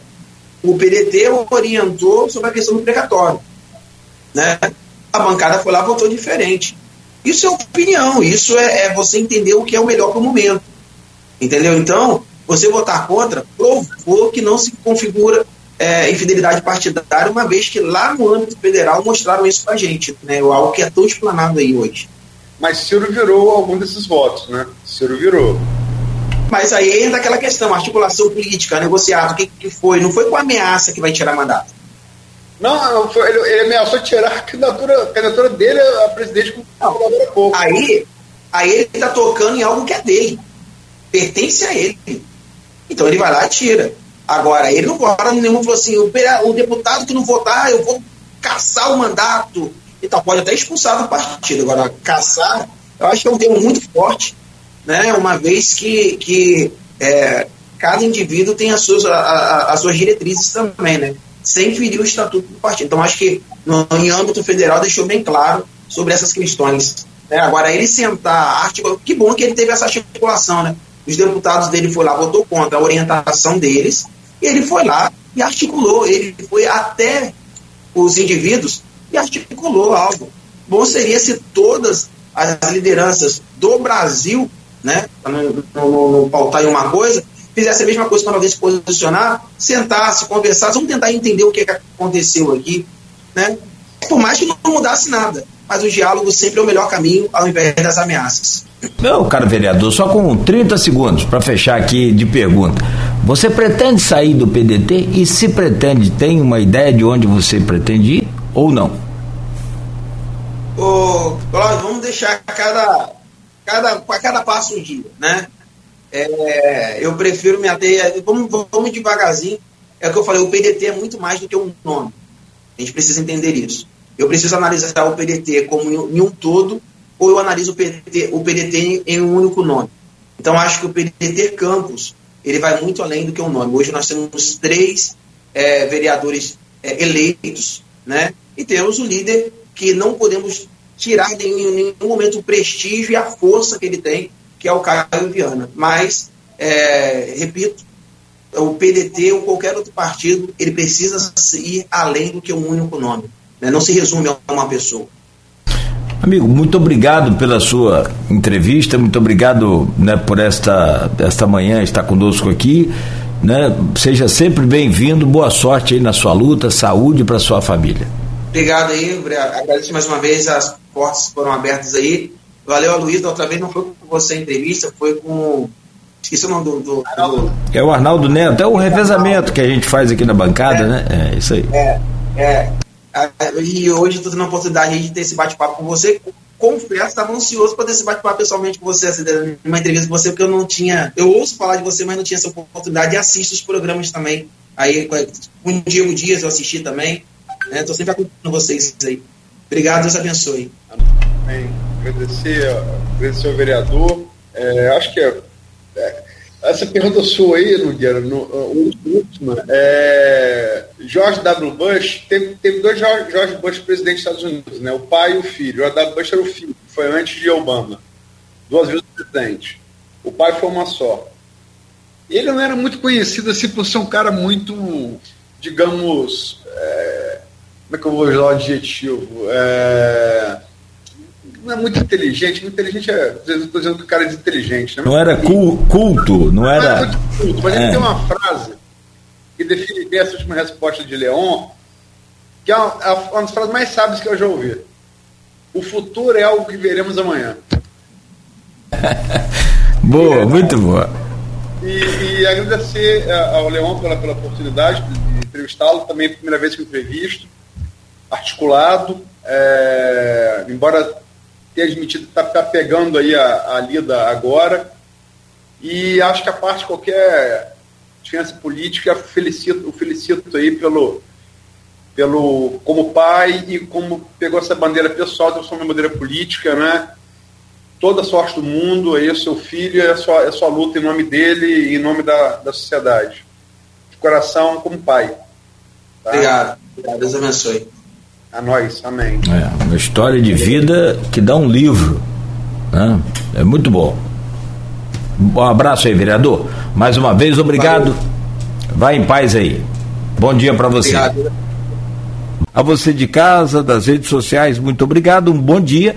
o PDT orientou sobre a questão do precatório. Né? A bancada foi lá e votou diferente. Isso é opinião, isso é, é você entender o que é o melhor para o momento. Entendeu? Então, você votar contra provou que não se configura é, infidelidade partidária, uma vez que lá no âmbito federal mostraram isso para a gente, né? algo que é tão explanado aí hoje. Mas Ciro virou algum desses votos, né? Ciro virou. Mas aí entra aquela questão, articulação política, negociado, o que, que foi? Não foi com ameaça que vai tirar mandato. Não, foi, ele, ele, ameaçou tirar a candidatura, a candidatura dele a presidente com agora pouco. Aí, aí ele está tocando em algo que é dele. Pertence a ele. Então ele vai lá e tira. Agora, ele não vota nenhum, falou assim, o, o deputado que não votar, eu vou caçar o mandato. Então, pode até expulsar do partido. Agora, caçar, eu acho que é um termo muito forte né, uma vez que, que é, cada indivíduo tem as suas, a, a, as suas diretrizes também, né, sem ferir o estatuto do partido. Então, acho que no, em âmbito federal deixou bem claro sobre essas questões. Né? Agora, ele sentar, articula, que bom que ele teve essa articulação, né? Os deputados dele foi lá, votou contra a orientação deles, e ele foi lá e articulou, ele foi até os indivíduos e articulou algo. Bom seria se todas as lideranças do Brasil, né, para não, pautar em uma coisa, fizesse a mesma coisa quando alguém se posicionar, sentasse, conversasse, vamos tentar entender o que, que aconteceu aqui, né? Por mais que não mudasse nada, mas o diálogo sempre é o melhor caminho ao invés das ameaças. Não, cara vereador, só com 30 segundos para fechar aqui de pergunta. Você pretende sair do PDT e se pretende, tem uma ideia de onde você pretende ir ou não? Ô, Cláudio, vamos deixar cada, cada, cada passo um dia, né? É, eu prefiro me ater. Vamos, vamos devagarzinho. É o que eu falei, o PDT é muito mais do que um nome. A gente precisa entender isso. Eu preciso analisar o PDT como em um todo, ou eu analiso o PDT, o PDT em um único nome. Então, acho que o PDT Campos ele vai muito além do que um nome. Hoje nós temos três é, vereadores é, eleitos, né? E temos o líder que não podemos tirar em nenhum momento o prestígio e a força que ele tem, que é o Caio Viana. Mas, é, repito, o PDT ou qualquer outro partido, ele precisa ir além do que um único nome. Né? Não se resume a uma pessoa. Amigo, muito obrigado pela sua entrevista, muito obrigado né, por esta, esta manhã estar conosco aqui. Né? Seja sempre bem-vindo, boa sorte aí na sua luta, saúde para sua família. Obrigado aí, agradeço mais uma vez, as portas foram abertas aí. Valeu, Luiz, da outra vez não foi com você a entrevista, foi com. Esqueci o nome do. do, do... É o Arnaldo Neto, é o revezamento que a gente faz aqui na bancada, é, né? É isso aí. É, é. Ah, e hoje estou tendo a oportunidade de ter esse bate-papo com você. Confesso, estava ansioso para ter esse bate-papo pessoalmente com você, assim, uma entrevista com você, porque eu não tinha. Eu ouço falar de você, mas não tinha essa oportunidade e assisto os programas também. Aí, com o Diego Dias eu assisti também. Estou né? sempre acompanhando vocês aí. Obrigado, Deus abençoe. Amém. Agradecer, agradecer ao vereador. É, acho que é, é essa pergunta sua aí, Nogueira, no, última, é, George W. Bush, teve, teve dois George Bush presidentes dos Estados Unidos, né? o pai e o filho. O W. Bush era o filho, foi antes de Obama. Duas vezes presidente. O pai foi uma só. Ele não era muito conhecido assim por ser um cara muito, digamos, é, como é que eu vou usar o adjetivo? É, não é muito inteligente. Muito inteligente é. Às vezes eu estou dizendo que o cara é inteligente. Né? Não era culto, não era. Não era muito culto, mas é. ele tem uma frase que define bem essa última resposta de Leon, que é uma, é uma das frases mais sábias que eu já ouvi. O futuro é algo que veremos amanhã. boa, é, muito boa. E, e agradecer ao Leon pela, pela oportunidade de entrevistá-lo, também a primeira vez que eu entrevisto, articulado, é, embora ter admitido está tá pegando aí a, a lida agora. E acho que a parte qualquer diferença política, felicito, o felicito aí pelo, pelo como pai e como pegou essa bandeira pessoal, transformou uma bandeira política, né? Toda a sorte do mundo, aí é seu filho, é sua, é sua luta em nome dele e em nome da, da sociedade. De coração, como pai. Tá? Obrigado. Deus abençoe. A nós, amém. É, uma história de vida que dá um livro. Né? É muito bom. Um abraço aí, vereador. Mais uma vez, obrigado. Vai em paz aí. Bom dia para você. Obrigado. A você de casa, das redes sociais, muito obrigado. Um bom dia.